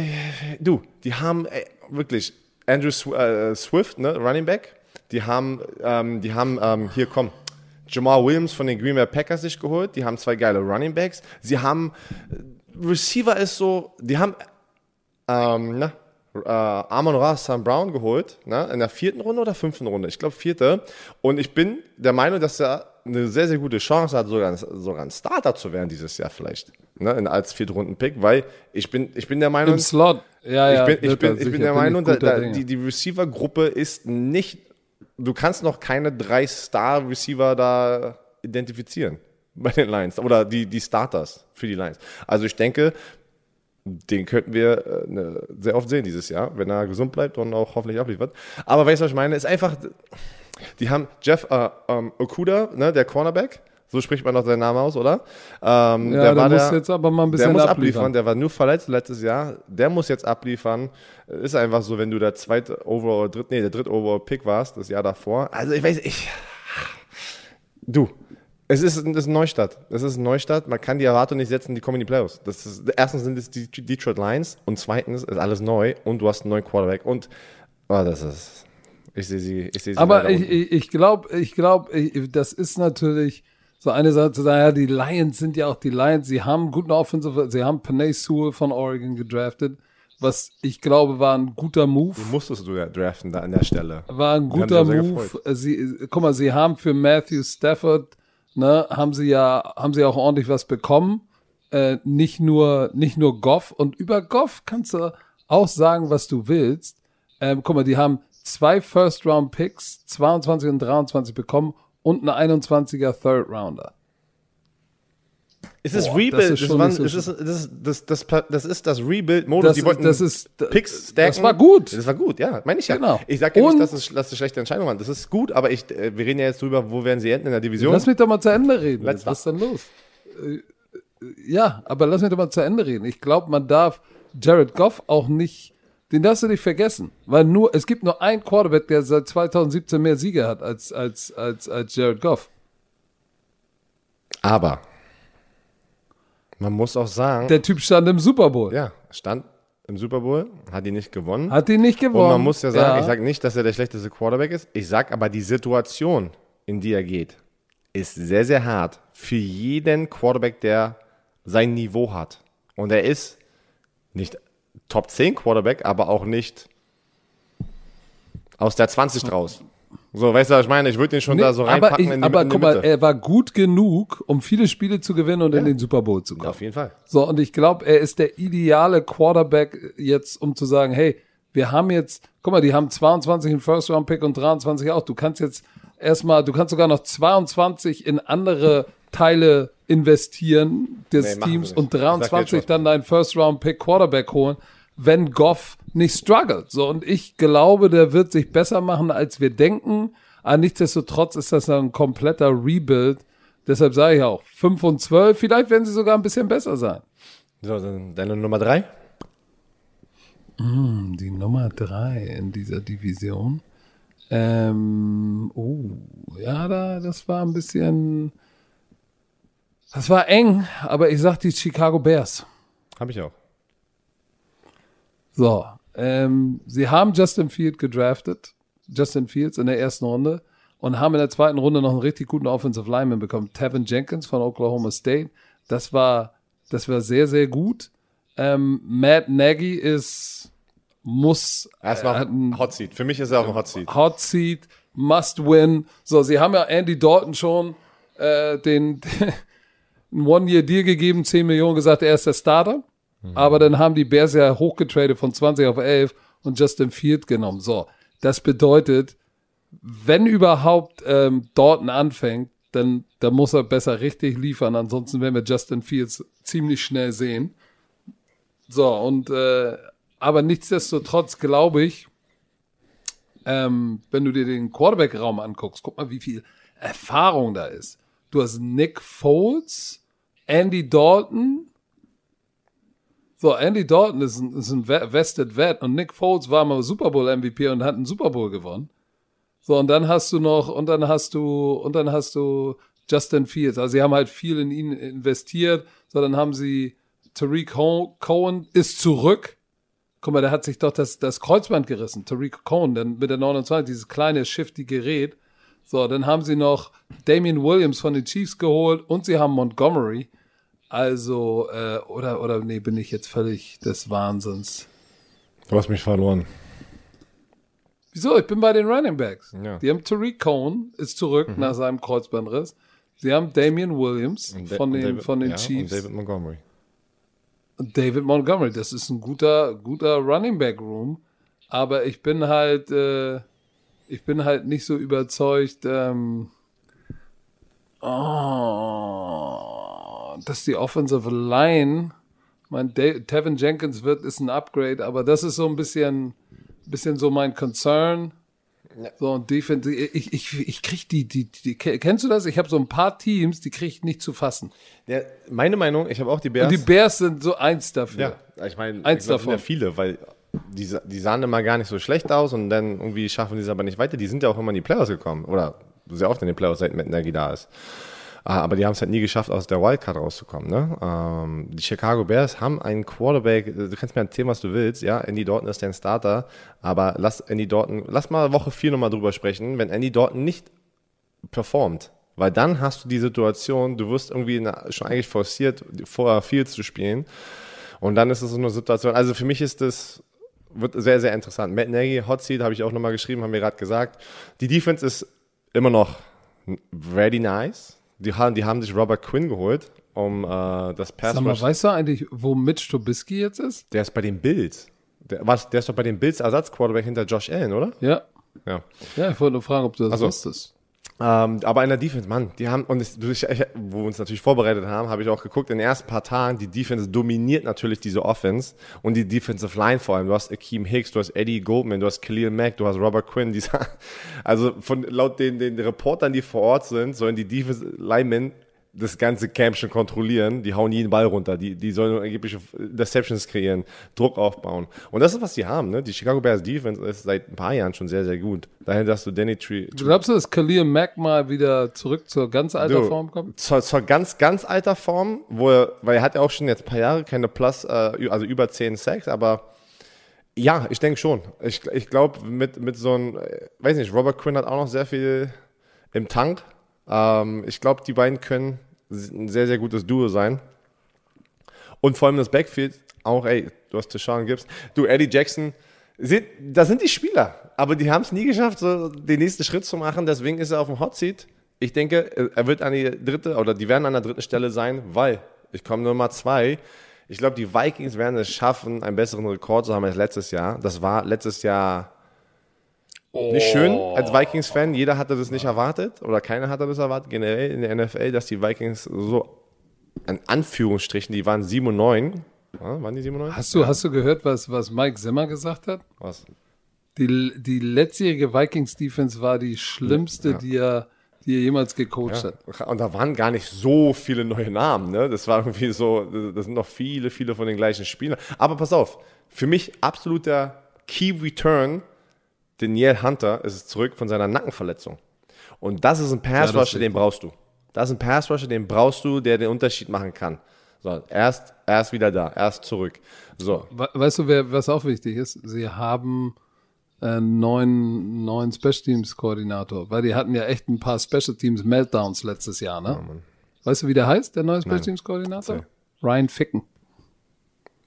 du, die haben ey, wirklich Andrew äh, Swift, ne, Running Back. Die haben, ähm, die haben ähm, hier komm, Jamal Williams von den Green Bay Packers sich geholt. Die haben zwei geile Running Backs. Sie haben Receiver ist so, die haben ähm, na, äh, Amon Ra Sam Brown geholt, ne, in der vierten Runde oder fünften Runde, ich glaube vierte. Und ich bin der Meinung, dass er eine sehr, sehr gute Chance hat, sogar, sogar ein Starter zu werden dieses Jahr vielleicht, ne, in, als Viertrunden-Pick, weil ich bin, ich bin der Meinung, Im Slot. Ja, ja. ich bin, ich bin, ich bin der bin Meinung, guter da, die, die Receiver-Gruppe ist nicht, du kannst noch keine drei Star-Receiver da identifizieren bei den Lions oder die, die Starters für die Lions. Also ich denke, den könnten wir äh, ne, sehr oft sehen dieses Jahr, wenn er gesund bleibt und auch hoffentlich abliefert. Aber weißt du, was ich meine? Ist einfach, die haben Jeff äh, ähm, Okuda, ne, der Cornerback, so spricht man noch seinen Namen aus, oder? Ähm, ja, der, muss jetzt aber mal ein bisschen der muss abliefern. abliefern, der war nur verletzt letztes Jahr. Der muss jetzt abliefern. Ist einfach so, wenn du der zweite Overall, dritt, nee, der dritte Overall Pick warst, das Jahr davor. Also ich weiß, ich. Du. Es ist, es ist ein Neustadt. Es ist ein Neustadt. Man kann die Erwartung nicht setzen, die kommen in die Playoffs. Das ist, erstens sind es die Detroit Lions und zweitens ist alles neu und du hast einen neuen Quarterback und oh, das ist. Ich sehe sie. Ich sehe sie Aber ich, ich, ich glaube, ich glaube, das ist natürlich so eine Sache zu sagen, ja, die Lions sind ja auch die Lions, sie haben guten Offensive, sie haben Panay Sewell von Oregon gedraftet, was ich glaube war ein guter Move. musstest du ja draften da an der Stelle. War ein guter Move. Sie, guck mal, sie haben für Matthew Stafford, ne, haben sie ja, haben sie auch ordentlich was bekommen. Äh, nicht nur, nicht nur Goff. Und über Goff kannst du auch sagen, was du willst. Ähm, guck mal, die haben zwei First-Round-Picks, 22 und 23 bekommen und einen 21er Third-Rounder. Es ist Boah, Rebuild. das ist Das, waren, es ist, das, das, das, ist das Rebuild-Modus. Das Die wollten das ist- Picks stacken. das war gut. Das war gut, ja. Meine ich ja. Genau. Ich sage ja nicht, dass es, dass es schlechte Entscheidungen waren. Das ist gut, aber ich, äh, wir reden ja jetzt drüber, wo werden sie enden in der Division. Lass mich doch mal zu Ende reden. Let's was ist denn los? Äh, äh, Ja, aber lass mich doch mal zu Ende reden. Ich glaube, man darf Jared Goff auch nicht, den darfst du nicht vergessen. Weil nur, es gibt nur einen Quarterback, der seit 2017 mehr Siege hat als, als, als, als Jared Goff. aber man muss auch sagen, Der Typ stand im Super Bowl. ja, stand im Super Bowl, hat ihn nicht gewonnen. Hat ihn nicht gewonnen. Und man muss ja sagen, ich sage nicht, dass er der schlechteste Quarterback ist. Ich sage aber, die Situation, in die er geht, ist sehr, sehr hart für jeden Quarterback, der sein Niveau hat. Und er ist nicht Top 10 Quarterback, aber auch nicht aus der 20 raus. So, weißt du, was ich meine? Ich würde ihn schon Nee, da so aber reinpacken ich, in die, aber in die guck mal, er war gut genug, um viele Spiele zu gewinnen und in den Super Bowl zu kommen. Auf jeden Fall. So, und ich glaube, er ist der ideale Quarterback jetzt, um zu sagen, hey, wir haben jetzt, guck mal, die haben 22 im First Round Pick und 23 auch. Du kannst jetzt erstmal, du kannst sogar noch 22 in andere Teile investieren des Nee, Teams und Ich sag jetzt 23 was. dann deinen First Round Pick Quarterback holen, wenn Goff nicht struggelt. So, und ich glaube, der wird sich besser machen, als wir denken. Aber nichtsdestotrotz ist das ein kompletter Rebuild. Deshalb sage ich auch, 5 und 12, vielleicht werden sie sogar ein bisschen besser sein. So, dann deine Nummer drei? Die Nummer drei in dieser Division. Ähm, oh, ja, da, das war ein bisschen, das war eng, aber ich sag die Chicago Bears. Habe ich auch. So, ähm, sie haben Justin Fields gedraftet, Justin Fields in der ersten Runde und haben in der zweiten Runde noch einen richtig guten Offensive Lineman bekommen, Tevin Jenkins von Oklahoma State. Das war, das war sehr, sehr gut. Ähm, Matt Nagy ist, muss, Erstmal äh, ein Hot Seat. Für mich ist er auch ein Hot Seat. Hot Seat, Must Win. So, sie haben ja Andy Dalton schon äh, den, einen One-Year-Deal gegeben, 10 Millionen gesagt, er ist der Starter. Aber dann haben die Bears ja hochgetradet von 20 auf 11 und Justin Field genommen. So, das bedeutet, wenn überhaupt ähm, Dalton anfängt, dann, dann muss er besser richtig liefern. Ansonsten werden wir Justin Fields ziemlich schnell sehen. So, und äh, aber nichtsdestotrotz glaube ich, ähm, wenn du dir den Quarterback-Raum anguckst, guck mal, wie viel Erfahrung da ist. Du hast Nick Foles, Andy Dalton. So, Andy Dalton ist ein, ist ein Ve- Vested Vet und Nick Foles war mal Super Bowl MVP und hat einen Super Bowl gewonnen. So, und dann hast du noch, und dann hast du, und dann hast du Justin Fields. Also sie haben halt viel in ihn investiert. So, dann haben sie Tariq Cohen ist zurück. Guck mal, der hat sich doch das, das Kreuzband gerissen. Tariq Cohen, dann mit der 29, dieses kleine shifty Gerät. So, dann haben sie noch Damian Williams von den Chiefs geholt und sie haben Montgomery. Also, äh, oder, oder, nee, bin ich jetzt völlig des Wahnsinns. Du hast mich verloren. Wieso? Ich bin bei den Running Backs. Ja. Die haben Tariq Cohen, ist zurück nach seinem Kreuzbandriss. Sie haben Damian Williams von den, David- von den ja, Chiefs. Und David Montgomery. David Montgomery, das ist ein guter, guter Running Back Room. Aber ich bin halt, äh, ich bin halt nicht so überzeugt, ähm, oh, dass die Offensive Line, mein Da- Tevin Jenkins wird, ist ein Upgrade, aber das ist so ein bisschen, bisschen so mein Concern. So, und Defense, ich, ich, ich krieg die, die, die, kennst du das? Ich habe so ein paar Teams, die krieg ich nicht zu fassen. Der, meine Meinung, ich habe auch die Bears. Und die Bears sind so eins dafür. ja, ich meine, Eins ich glaub, davon. sind ja viele, weil die, die sahen immer gar nicht so schlecht aus und dann irgendwie schaffen die es aber nicht weiter. Die sind ja auch immer in die Playoffs gekommen. Oder sehr oft in die Playoffs, seit Matt Nagy da ist. Ah, Aber die haben es halt nie geschafft, aus der Wildcard rauszukommen. Ne? Ähm, die Chicago Bears haben einen Quarterback, du kannst mir erzählen, was du willst, ja, Andy Dalton ist dein Starter, aber lass Andy Dalton, lass mal Woche 4 nochmal drüber sprechen, wenn Andy Dalton nicht performt, weil dann hast du die Situation, du wirst irgendwie schon eigentlich forciert, vorher viel zu spielen und dann ist es so eine Situation, also für mich ist das, wird sehr, sehr interessant. Matt Nagy, Hot Seat, habe ich auch nochmal geschrieben, haben wir gerade gesagt. Die Defense ist immer noch very nice. Die haben, die haben sich Robert Quinn geholt, um äh, das Pass Sag mal, weißt du eigentlich, wo Mitch Trubisky jetzt ist? Der ist bei den Bills. Der, was, der ist doch bei den Bills Ersatzquarterback hinter Josh Allen, oder? Ja. Ja. Ja, ich wollte nur fragen, ob du das Also, wusstest. Ähm, aber in der Defense, Mann, die haben, und ich, ich, wo wir uns natürlich vorbereitet haben, habe ich auch geguckt, in den ersten paar Tagen, die Defense dominiert natürlich diese Offense und die Defensive Line vor allem. Du hast Akeem Hicks, du hast Eddie Goldman, du hast Khalil Mack, du hast Robert Quinn, dieser, also von, laut den, den Reportern, die vor Ort sind, sollen die Defensive Linemen das ganze Camp schon kontrollieren. Die hauen jeden Ball runter. Die, die sollen angebliche Deceptions kreieren, Druck aufbauen. Und das ist, was sie haben. Ne? Die Chicago Bears Defense ist seit ein paar Jahren schon sehr, sehr gut. Daher, dass du Danny Tree, Du glaubst du, dass Khalil Mack mal wieder zurück zur ganz alter Du, Form kommt? Zur, zur ganz, ganz alter Form, wo er, weil er hat ja auch schon jetzt ein paar Jahre keine Plus, äh, also über 10 Sacks, aber ja, ich denke schon. Ich, ich glaube, mit, mit so einem, äh, weiß nicht, Robert Quinn hat auch noch sehr viel im Tank. Ähm, ich glaube, die beiden können ein sehr, sehr gutes Duo sein. Und vor allem das Backfield, auch, ey, du hast Deshaun Gibbs. Du, Eddie Jackson, sind, das sind die Spieler, aber die haben es nie geschafft, so den nächsten Schritt zu machen. Deswegen ist er auf dem Hot Seat. Ich denke, er wird an die dritte oder die werden an der dritten Stelle sein, weil ich komme Nummer zwei. Ich glaube, die Vikings werden es schaffen, einen besseren Rekord zu haben als letztes Jahr. Das war letztes Jahr nicht schön als Vikings-Fan. Jeder hatte das nicht erwartet oder keiner hatte das erwartet, generell in der NFL, dass die Vikings so, in Anführungsstrichen, die waren 7 und 9. Ja, waren die 7 und 9? Hast du, hast du gehört, was, was Mike Zimmer gesagt hat? Was? Die, die letztjährige Vikings-Defense war die schlimmste, die, er, die er jemals gecoacht hat. Ja. Und da waren gar nicht so viele neue Namen, ne? Das war irgendwie so, das sind noch viele, viele von den gleichen Spielern. Aber pass auf, für mich absoluter Key Return Daniel Hunter ist zurück von seiner Nackenverletzung. Und das ist ein Pass Rusher, ja, den brauchst du. Das ist ein Pass Rusher, den brauchst du, der den Unterschied machen kann. So, erst, erst wieder da, erst zurück. So. Weißt du, wer, was auch wichtig ist? Sie haben einen neuen, neuen Special Teams Koordinator, weil die hatten ja echt ein paar Special Teams Meltdowns letztes Jahr, ne? Ja, weißt du, wie der heißt, der neue Special Teams Koordinator? Ryan Ficken.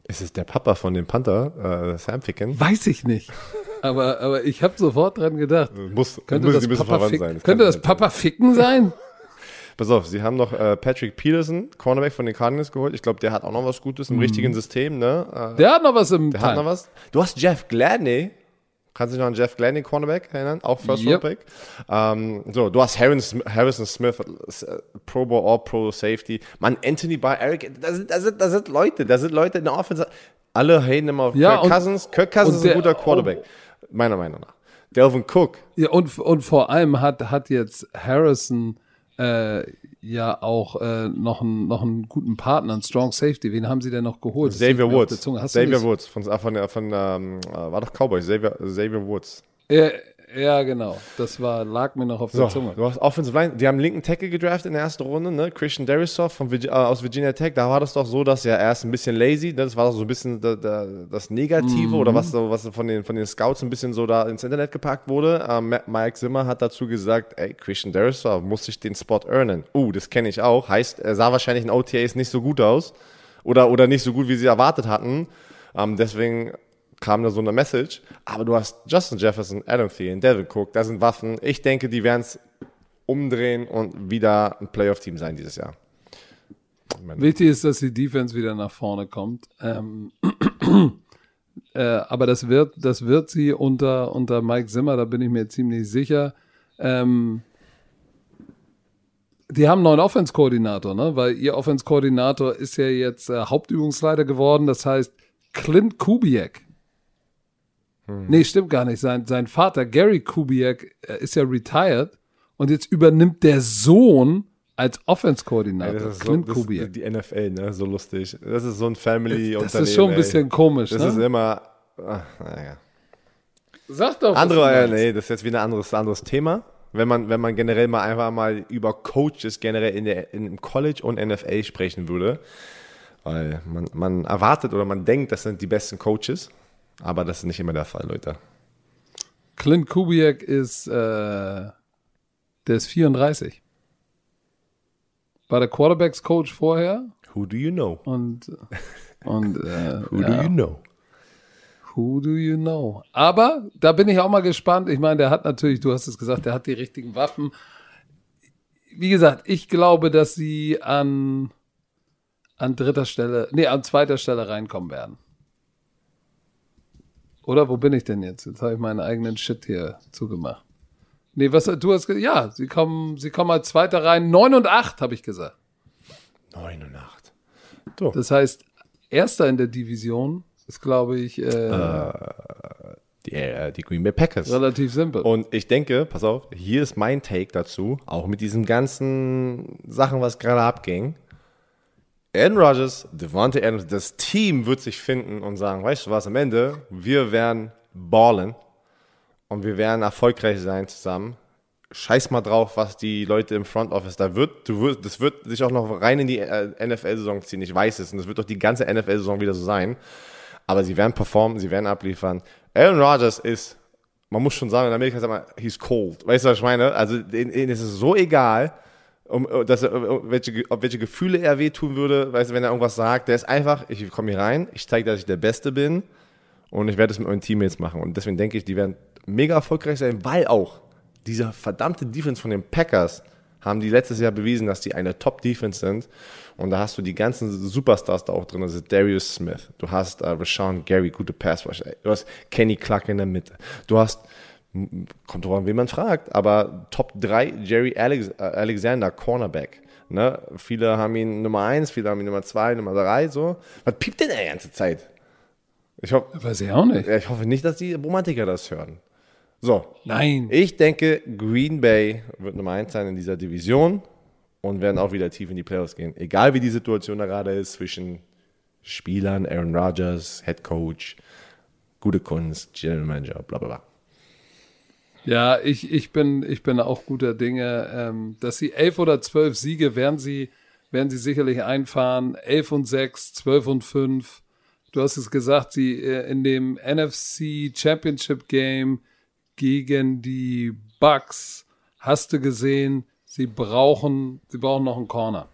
Ist es der Papa von dem Panther, äh, Sam Ficken? Weiß ich nicht. Aber, aber ich habe sofort dran gedacht. Muss, könnte muss, das, Papa, sein. Das könnte das Papa Ficken sein? Pass auf, sie haben noch äh, Patrick Peterson, Cornerback von den Cardinals geholt. Ich glaube, der hat auch noch was Gutes im mm. richtigen System. Ne? Äh, der hat noch was im Der Teil. hat noch was. Du hast Jeff Gladney. Kannst du dich noch an Jeff Gladney, Cornerback, erinnern? Auch First yep. Pick. Ähm, so, du hast Harrison, Harrison Smith, äh, Pro Bowl, All Pro Safety. Mann, Anthony Barr, Eric, da sind, da, sind, da sind Leute, da sind Leute in der Offense. Alle haten immer auf ja, Kirk Cousins. Kirk Cousins ist ein guter Quarterback. Oh, meiner Meinung nach. Delvin Cook. Ja, und, und vor allem hat, hat jetzt Harrison äh, ja auch äh, noch, einen, noch einen guten Partner, einen Strong Safety. Wen haben sie denn noch geholt? Xavier Woods. Xavier Woods von, von, von, ähm, äh, war doch Cowboys, Xavier, Xavier Woods. Ja, ja, genau. Das war, lag mir noch auf so, der Zunge. Du hast Offensive Line, die haben linken Tackle gedraftet in der ersten Runde, ne? Christian Derisoff von, äh, aus Virginia Tech. Da war das doch so, dass er erst ein bisschen lazy, ne? das war doch so ein bisschen da, da, das Negative mhm. oder was, so, was von, den, von den Scouts ein bisschen so da ins Internet gepackt wurde. Ähm, Mike Zimmer hat dazu gesagt, ey, Christian Derisoff muss sich den Spot earnen. Uh, das kenne ich auch. Heißt, er sah wahrscheinlich in OTAs nicht so gut aus oder, oder nicht so gut, wie sie erwartet hatten. Ähm, deswegen kam da so eine Message. Aber du hast Justin Jefferson, Adam Thielen, Devin Cook, da sind Waffen. Ich denke, die werden es umdrehen und wieder ein Playoff-Team sein dieses Jahr. Wichtig ist, dass die Defense wieder nach vorne kommt. Ähm, äh, aber das wird, das wird sie unter, unter Mike Zimmer, da bin ich mir ziemlich sicher. Ähm, die haben einen neuen Offense-Koordinator, ne? weil ihr Offense-Koordinator ist ja jetzt äh, Hauptübungsleiter geworden. Das heißt, Clint Kubiak hm. Nee, stimmt gar nicht. Sein, sein Vater, Gary Kubiak, ist ja retired und jetzt übernimmt der Sohn als Offense-Koordinator. das ist Clint so, Kubiak. die NFL, ne? So lustig. Das ist so ein Family-Unternehmen. Das ist schon ein bisschen ey. komisch, Das ne? ist immer, ach, naja. Sag doch. Andere, äh, nee, das ist jetzt wieder ein anderes, anderes Thema. Wenn man, wenn man generell mal einfach mal über Coaches generell in der, in, im College und NFL sprechen würde. Weil man, man erwartet oder man denkt, das sind die besten Coaches. Aber das ist nicht immer der Fall, Leute. Clint Kubiak ist, äh, der ist 34. War der Quarterbacks-Coach vorher. Who do you know? Und, und äh, Who ja. do you know? Who do you know? Aber da bin ich auch mal gespannt. Ich meine, der hat natürlich, du hast es gesagt, der hat die richtigen Waffen. Wie gesagt, ich glaube, dass sie an, an dritter Stelle, nee, an zweiter Stelle reinkommen werden. Oder wo bin ich denn jetzt? Jetzt habe ich meinen eigenen Shit hier zugemacht. Nee, was du hast gesagt? Ja, sie kommen, sie kommen als Zweiter rein. 9 und 8, habe ich gesagt. 9 und 8. So. Das heißt, Erster in der Division ist, glaube ich, äh, äh, die, äh, die Green Bay Packers. Relativ simpel. Und ich denke, pass auf, hier ist mein Take dazu, auch mit diesen ganzen Sachen, was gerade abging. Aaron Rodgers, Devontae Adams, das Team wird sich finden und sagen, weißt du was, am Ende, wir werden ballen und wir werden erfolgreich sein zusammen. Scheiß mal drauf, was die Leute im Front Office da wird. Du wirst, das wird sich auch noch rein in die äh, NFL-Saison ziehen. Ich weiß es. Und das wird doch die ganze NFL-Saison wieder so sein. Aber sie werden performen, sie werden abliefern. Aaron Rodgers ist, man muss schon sagen, in Amerika sagt man, he's cold. Weißt du, was ich meine? Also, ihnen ist es so egal, um, um, dass er, um, welche, ob welche Gefühle er wehtun würde, weißt du, wenn er irgendwas sagt. Der ist einfach, ich komme hier rein, ich zeige, dass ich der Beste bin und ich werde es mit meinen Teammates machen. Und deswegen denke ich, die werden mega erfolgreich sein, weil auch dieser verdammte Defense von den Packers haben die letztes Jahr bewiesen, dass die eine Top-Defense sind. Und da hast du die ganzen Superstars da auch drin. Das ist Darius Smith. Du hast äh, Rashawn Gary, gute Passwatch. Du hast Kenny Clark in der Mitte. Du hast, kommt drauf an, wen man fragt, aber Top 3 Jerry Alex, äh, Alexander, Cornerback. Ne? Viele haben ihn Nummer 1, viele haben ihn Nummer 2, Nummer 3, so. Was piept denn die ganze Zeit? Ich, hoff, Weiß ich auch nicht. ich hoffe nicht, dass die Romantiker das hören. So, Nein. ich denke, Green Bay wird Nummer 1 sein in dieser Division und werden auch wieder tief in die Playoffs gehen. Egal wie die Situation da gerade ist zwischen Spielern, Aaron Rodgers, Head Coach, gute Kunst, General Manager, bla bla bla. Ja, ich, ich, bin, ich bin auch guter Dinge. Ähm, dass sie elf oder zwölf Siege werden sie, werden sie sicherlich einfahren. Elf und sechs, zwölf und fünf. Du hast es gesagt, sie äh, in dem NFC Championship Game gegen die Bucks hast du gesehen, sie brauchen, sie brauchen noch einen Corner.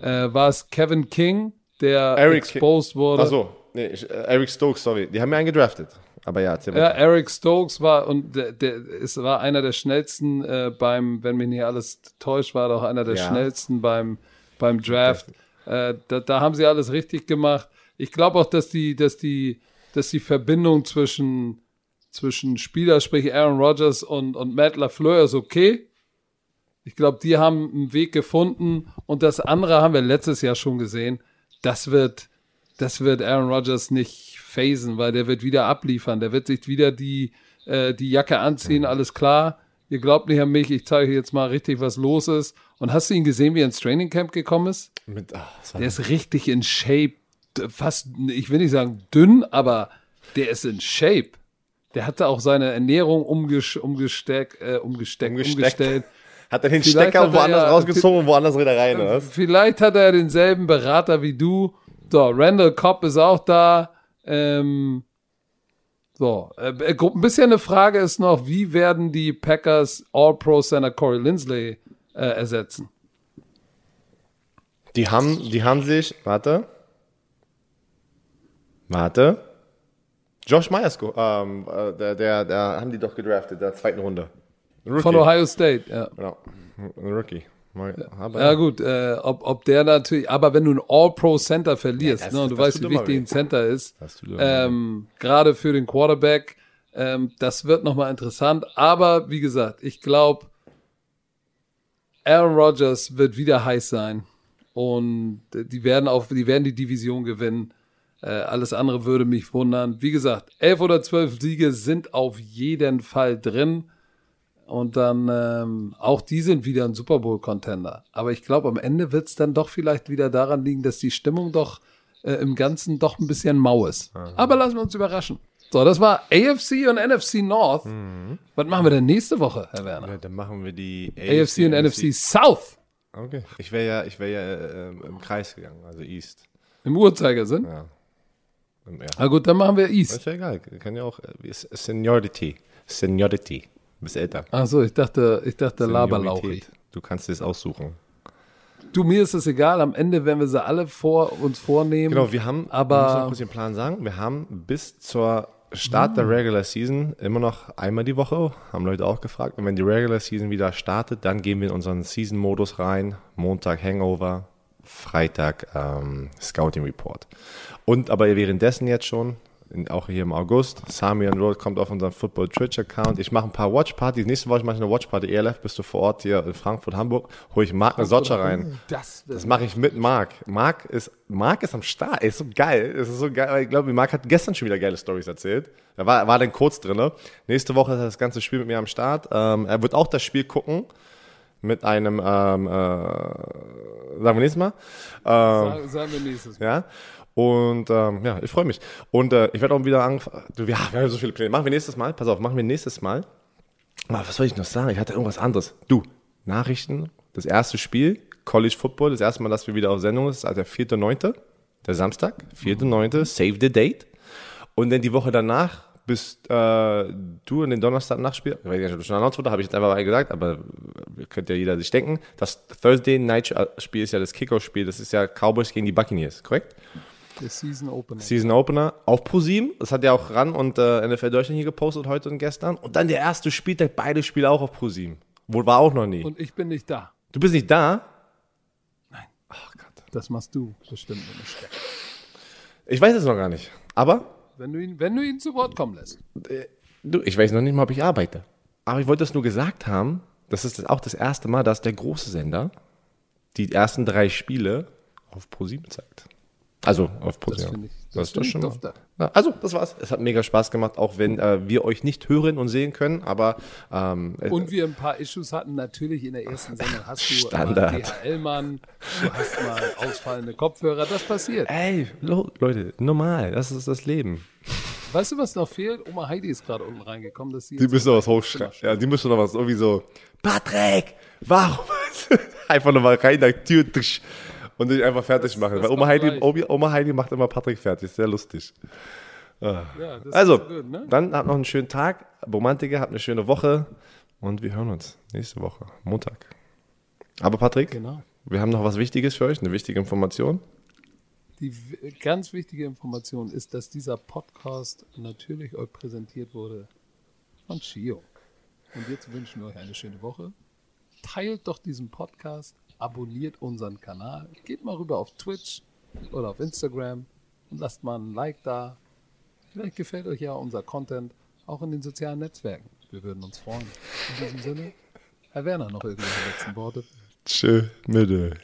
Äh, war es Kevin King, der Eric King. exposed wurde? Achso, nee, äh, Eric Stokes, sorry. Die haben mir einen gedraftet. Aber ja, erzähl Ja. Eric Stokes war und der, der es war einer der schnellsten äh, beim, wenn mich nicht alles täuscht, war doch einer der Ja. schnellsten beim beim Draft. Äh, da, da haben sie alles richtig gemacht. Ich glaube auch, dass die, dass die, dass die Verbindung zwischen zwischen Spieler, sprich Aaron Rodgers und und Matt Lafleur ist okay. Ich glaube, die haben einen Weg gefunden und das andere haben wir letztes Jahr schon gesehen. Das wird, das wird Aaron Rodgers nicht phasen, weil der wird wieder abliefern. Der wird sich wieder die, äh, die Jacke anziehen, alles klar. Ihr glaubt nicht an mich, ich zeige jetzt mal richtig, was los ist. Und hast du ihn gesehen, wie er ins Training Camp gekommen ist? Mit, ach, Der ist richtig in Shape. Fast, ich will nicht sagen dünn, aber der ist in Shape. Der hatte auch seine Ernährung umges umgesteck, äh, umgesteckt, Umgesteckt. umgestellt. hat er den Vielleicht Stecker er woanders ja- rausgezogen und woanders wieder rein, oder? Vielleicht hat er denselben Berater wie du. So, Randall Cobb ist auch da. Ähm, so, äh, äh, ein bisschen eine Frage ist noch, wie werden die Packers All-Pro-Center Corey Lindsley äh, ersetzen? Die haben, die haben sich, warte, warte, Josh Myers, ähm, äh, der, der, der haben die doch gedraftet, der zweiten Runde. Von Ohio State, ja. Genau, ein Rookie. Aber, Ja gut, äh, ob, ob der natürlich, aber wenn du ein All-Pro-Center verlierst, Ja, das- ne, und du weißt, wie wichtig ein Center ist, ähm, gerade für den Quarterback, ähm, das wird nochmal interessant. Aber wie gesagt, ich glaube, Aaron Rodgers wird wieder heiß sein und die werden auf, die werden die Division gewinnen. Äh, alles andere würde mich wundern. Wie gesagt, elf oder zwölf Siege sind auf jeden Fall drin. Und dann ähm, auch die sind wieder ein Super Bowl-Contender. Aber ich glaube, am Ende wird es dann doch vielleicht wieder daran liegen, dass die Stimmung doch äh, im Ganzen doch ein bisschen mau ist. Aber lassen wir uns überraschen. So, das war AFC und NFC North. Was machen wir denn nächste Woche, Herr Werner? Ja, dann machen wir die AFC und NFC South Okay. Ich wäre ja, ich wäre ja äh, im Kreis gegangen, also East. im Uhrzeigersinn. Ja. Na gut, dann machen wir East. Ist ja egal, kann ja auch, äh, Seniority. Seniority. Bist älter. Ach so, ich dachte, ich dachte. Seniorität. Du kannst es aussuchen. Du, mir ist es egal. Am Ende, wenn wir sie alle vor uns vornehmen. Genau, wir haben, Aber- wir müssen noch kurz den Plan sagen, wir haben bis zur Start der Regular Season immer noch einmal die Woche, haben Leute auch gefragt. Und wenn die Regular Season wieder startet, dann gehen wir in unseren Season-Modus rein. Montag Hangover, Freitag ähm, Scouting Report. Und aber währenddessen jetzt schon, in, auch hier im August, Samian Road kommt auf unseren Football Twitch Account. Ich mache ein paar Watchpartys. Nächste Woche mache ich eine Watchparty. ELF bist du vor Ort hier in Frankfurt, Hamburg. Hole ich Marc eine Sotscher rein. Das, Das mache ich mit Marc. Marc ist, Marc ist am Start. Er ist so geil. Es ist so geil. Ich glaube, Marc hat gestern schon wieder geile Stories erzählt. Er war, war dann kurz drin. Nächste Woche ist das ganze Spiel mit mir am Start. Ähm, er wird auch das Spiel gucken. Mit einem, ähm, äh, sagen wir nächstes Mal. Ähm, Sagen, sagen wir nächstes Mal. ja. Und ähm, ja, ich freue mich. Und äh, ich werde auch wieder anfangen. Ja, wir haben so viele Pläne. Machen wir nächstes Mal. Pass auf, machen wir nächstes Mal. Ah, was soll ich noch sagen? Ich hatte irgendwas anderes. Du, Nachrichten, das erste Spiel, College Football, das erste Mal, dass wir wieder auf Sendung ist, also der 4.9., der Samstag, 4.9., Save the Date. Und dann die Woche danach, bist äh, du in den Donnerstag-Nachtspiel, ich weiß nicht, ob das schon announced wurde, habe ich jetzt einfach mal gesagt, aber könnte ja jeder sich denken. Das Thursday-Night-Spiel ist ja das Kickoff-Spiel, das ist ja Cowboys gegen die Buccaneers, korrekt? Der Season Opener. Season Opener auf ProSieben. Das hat ja auch RAN und äh, NFL Deutschland hier gepostet heute und gestern. Und dann der erste Spieltag, beide Spiele auch auf ProSieben. Wohl war auch noch nie. Und ich bin nicht da. du bist nicht da? Nein. Ach Gott. Das machst du bestimmt ich stecke. Ich weiß es noch gar nicht. Aber Wenn du ihn, wenn du ihn zu Wort kommen lässt. du, ich weiß noch nicht mal, ob ich arbeite. Aber ich wollte das nur gesagt haben. Das ist auch das erste Mal, dass der große Sender die ersten drei Spiele auf ProSieben zeigt. Also auf Das finde ich, Das das ist schon mal. Ja, also, das war's. Es hat mega Spaß gemacht, auch wenn äh, wir euch nicht hören und sehen können, aber ähm, äh, Und wir ein paar Issues hatten, natürlich in der ersten Sendung hast du Standard. mal DHL-Mann, du hast mal ausfallende Kopfhörer, das passiert. ey, lo, Leute, normal, das ist das Leben. Weißt du, was noch fehlt? Oma Heidi ist gerade unten reingekommen. Dass sie Die müssen noch was hochschreiben. Ja, die müssen noch was irgendwie so, Patrick, warum? einfach nochmal rein, da Tür, tsch, und dich einfach fertig machen. das Weil Oma Heidi. Obi- Oma Heidi macht immer Patrick fertig, sehr lustig. Ja, das Also, gut, ne? dann habt noch einen schönen Tag, Romantiker, habt eine schöne Woche und wir hören uns nächste Woche, Montag. Aber Patrick, Genau. wir haben noch was Wichtiges für euch, eine wichtige Information. Die ganz wichtige Information ist, dass dieser Podcast natürlich euch präsentiert wurde von Chio. Und jetzt wünschen wir euch eine schöne Woche. Teilt doch diesen Podcast, abonniert unseren Kanal, geht mal rüber auf Twitch oder auf Instagram und lasst mal ein Like da. Vielleicht gefällt euch ja unser Content auch in den sozialen Netzwerken. Wir würden uns freuen. In diesem Sinne, Herr Werner, noch irgendwelche letzten Worte? Tschö, Mitte.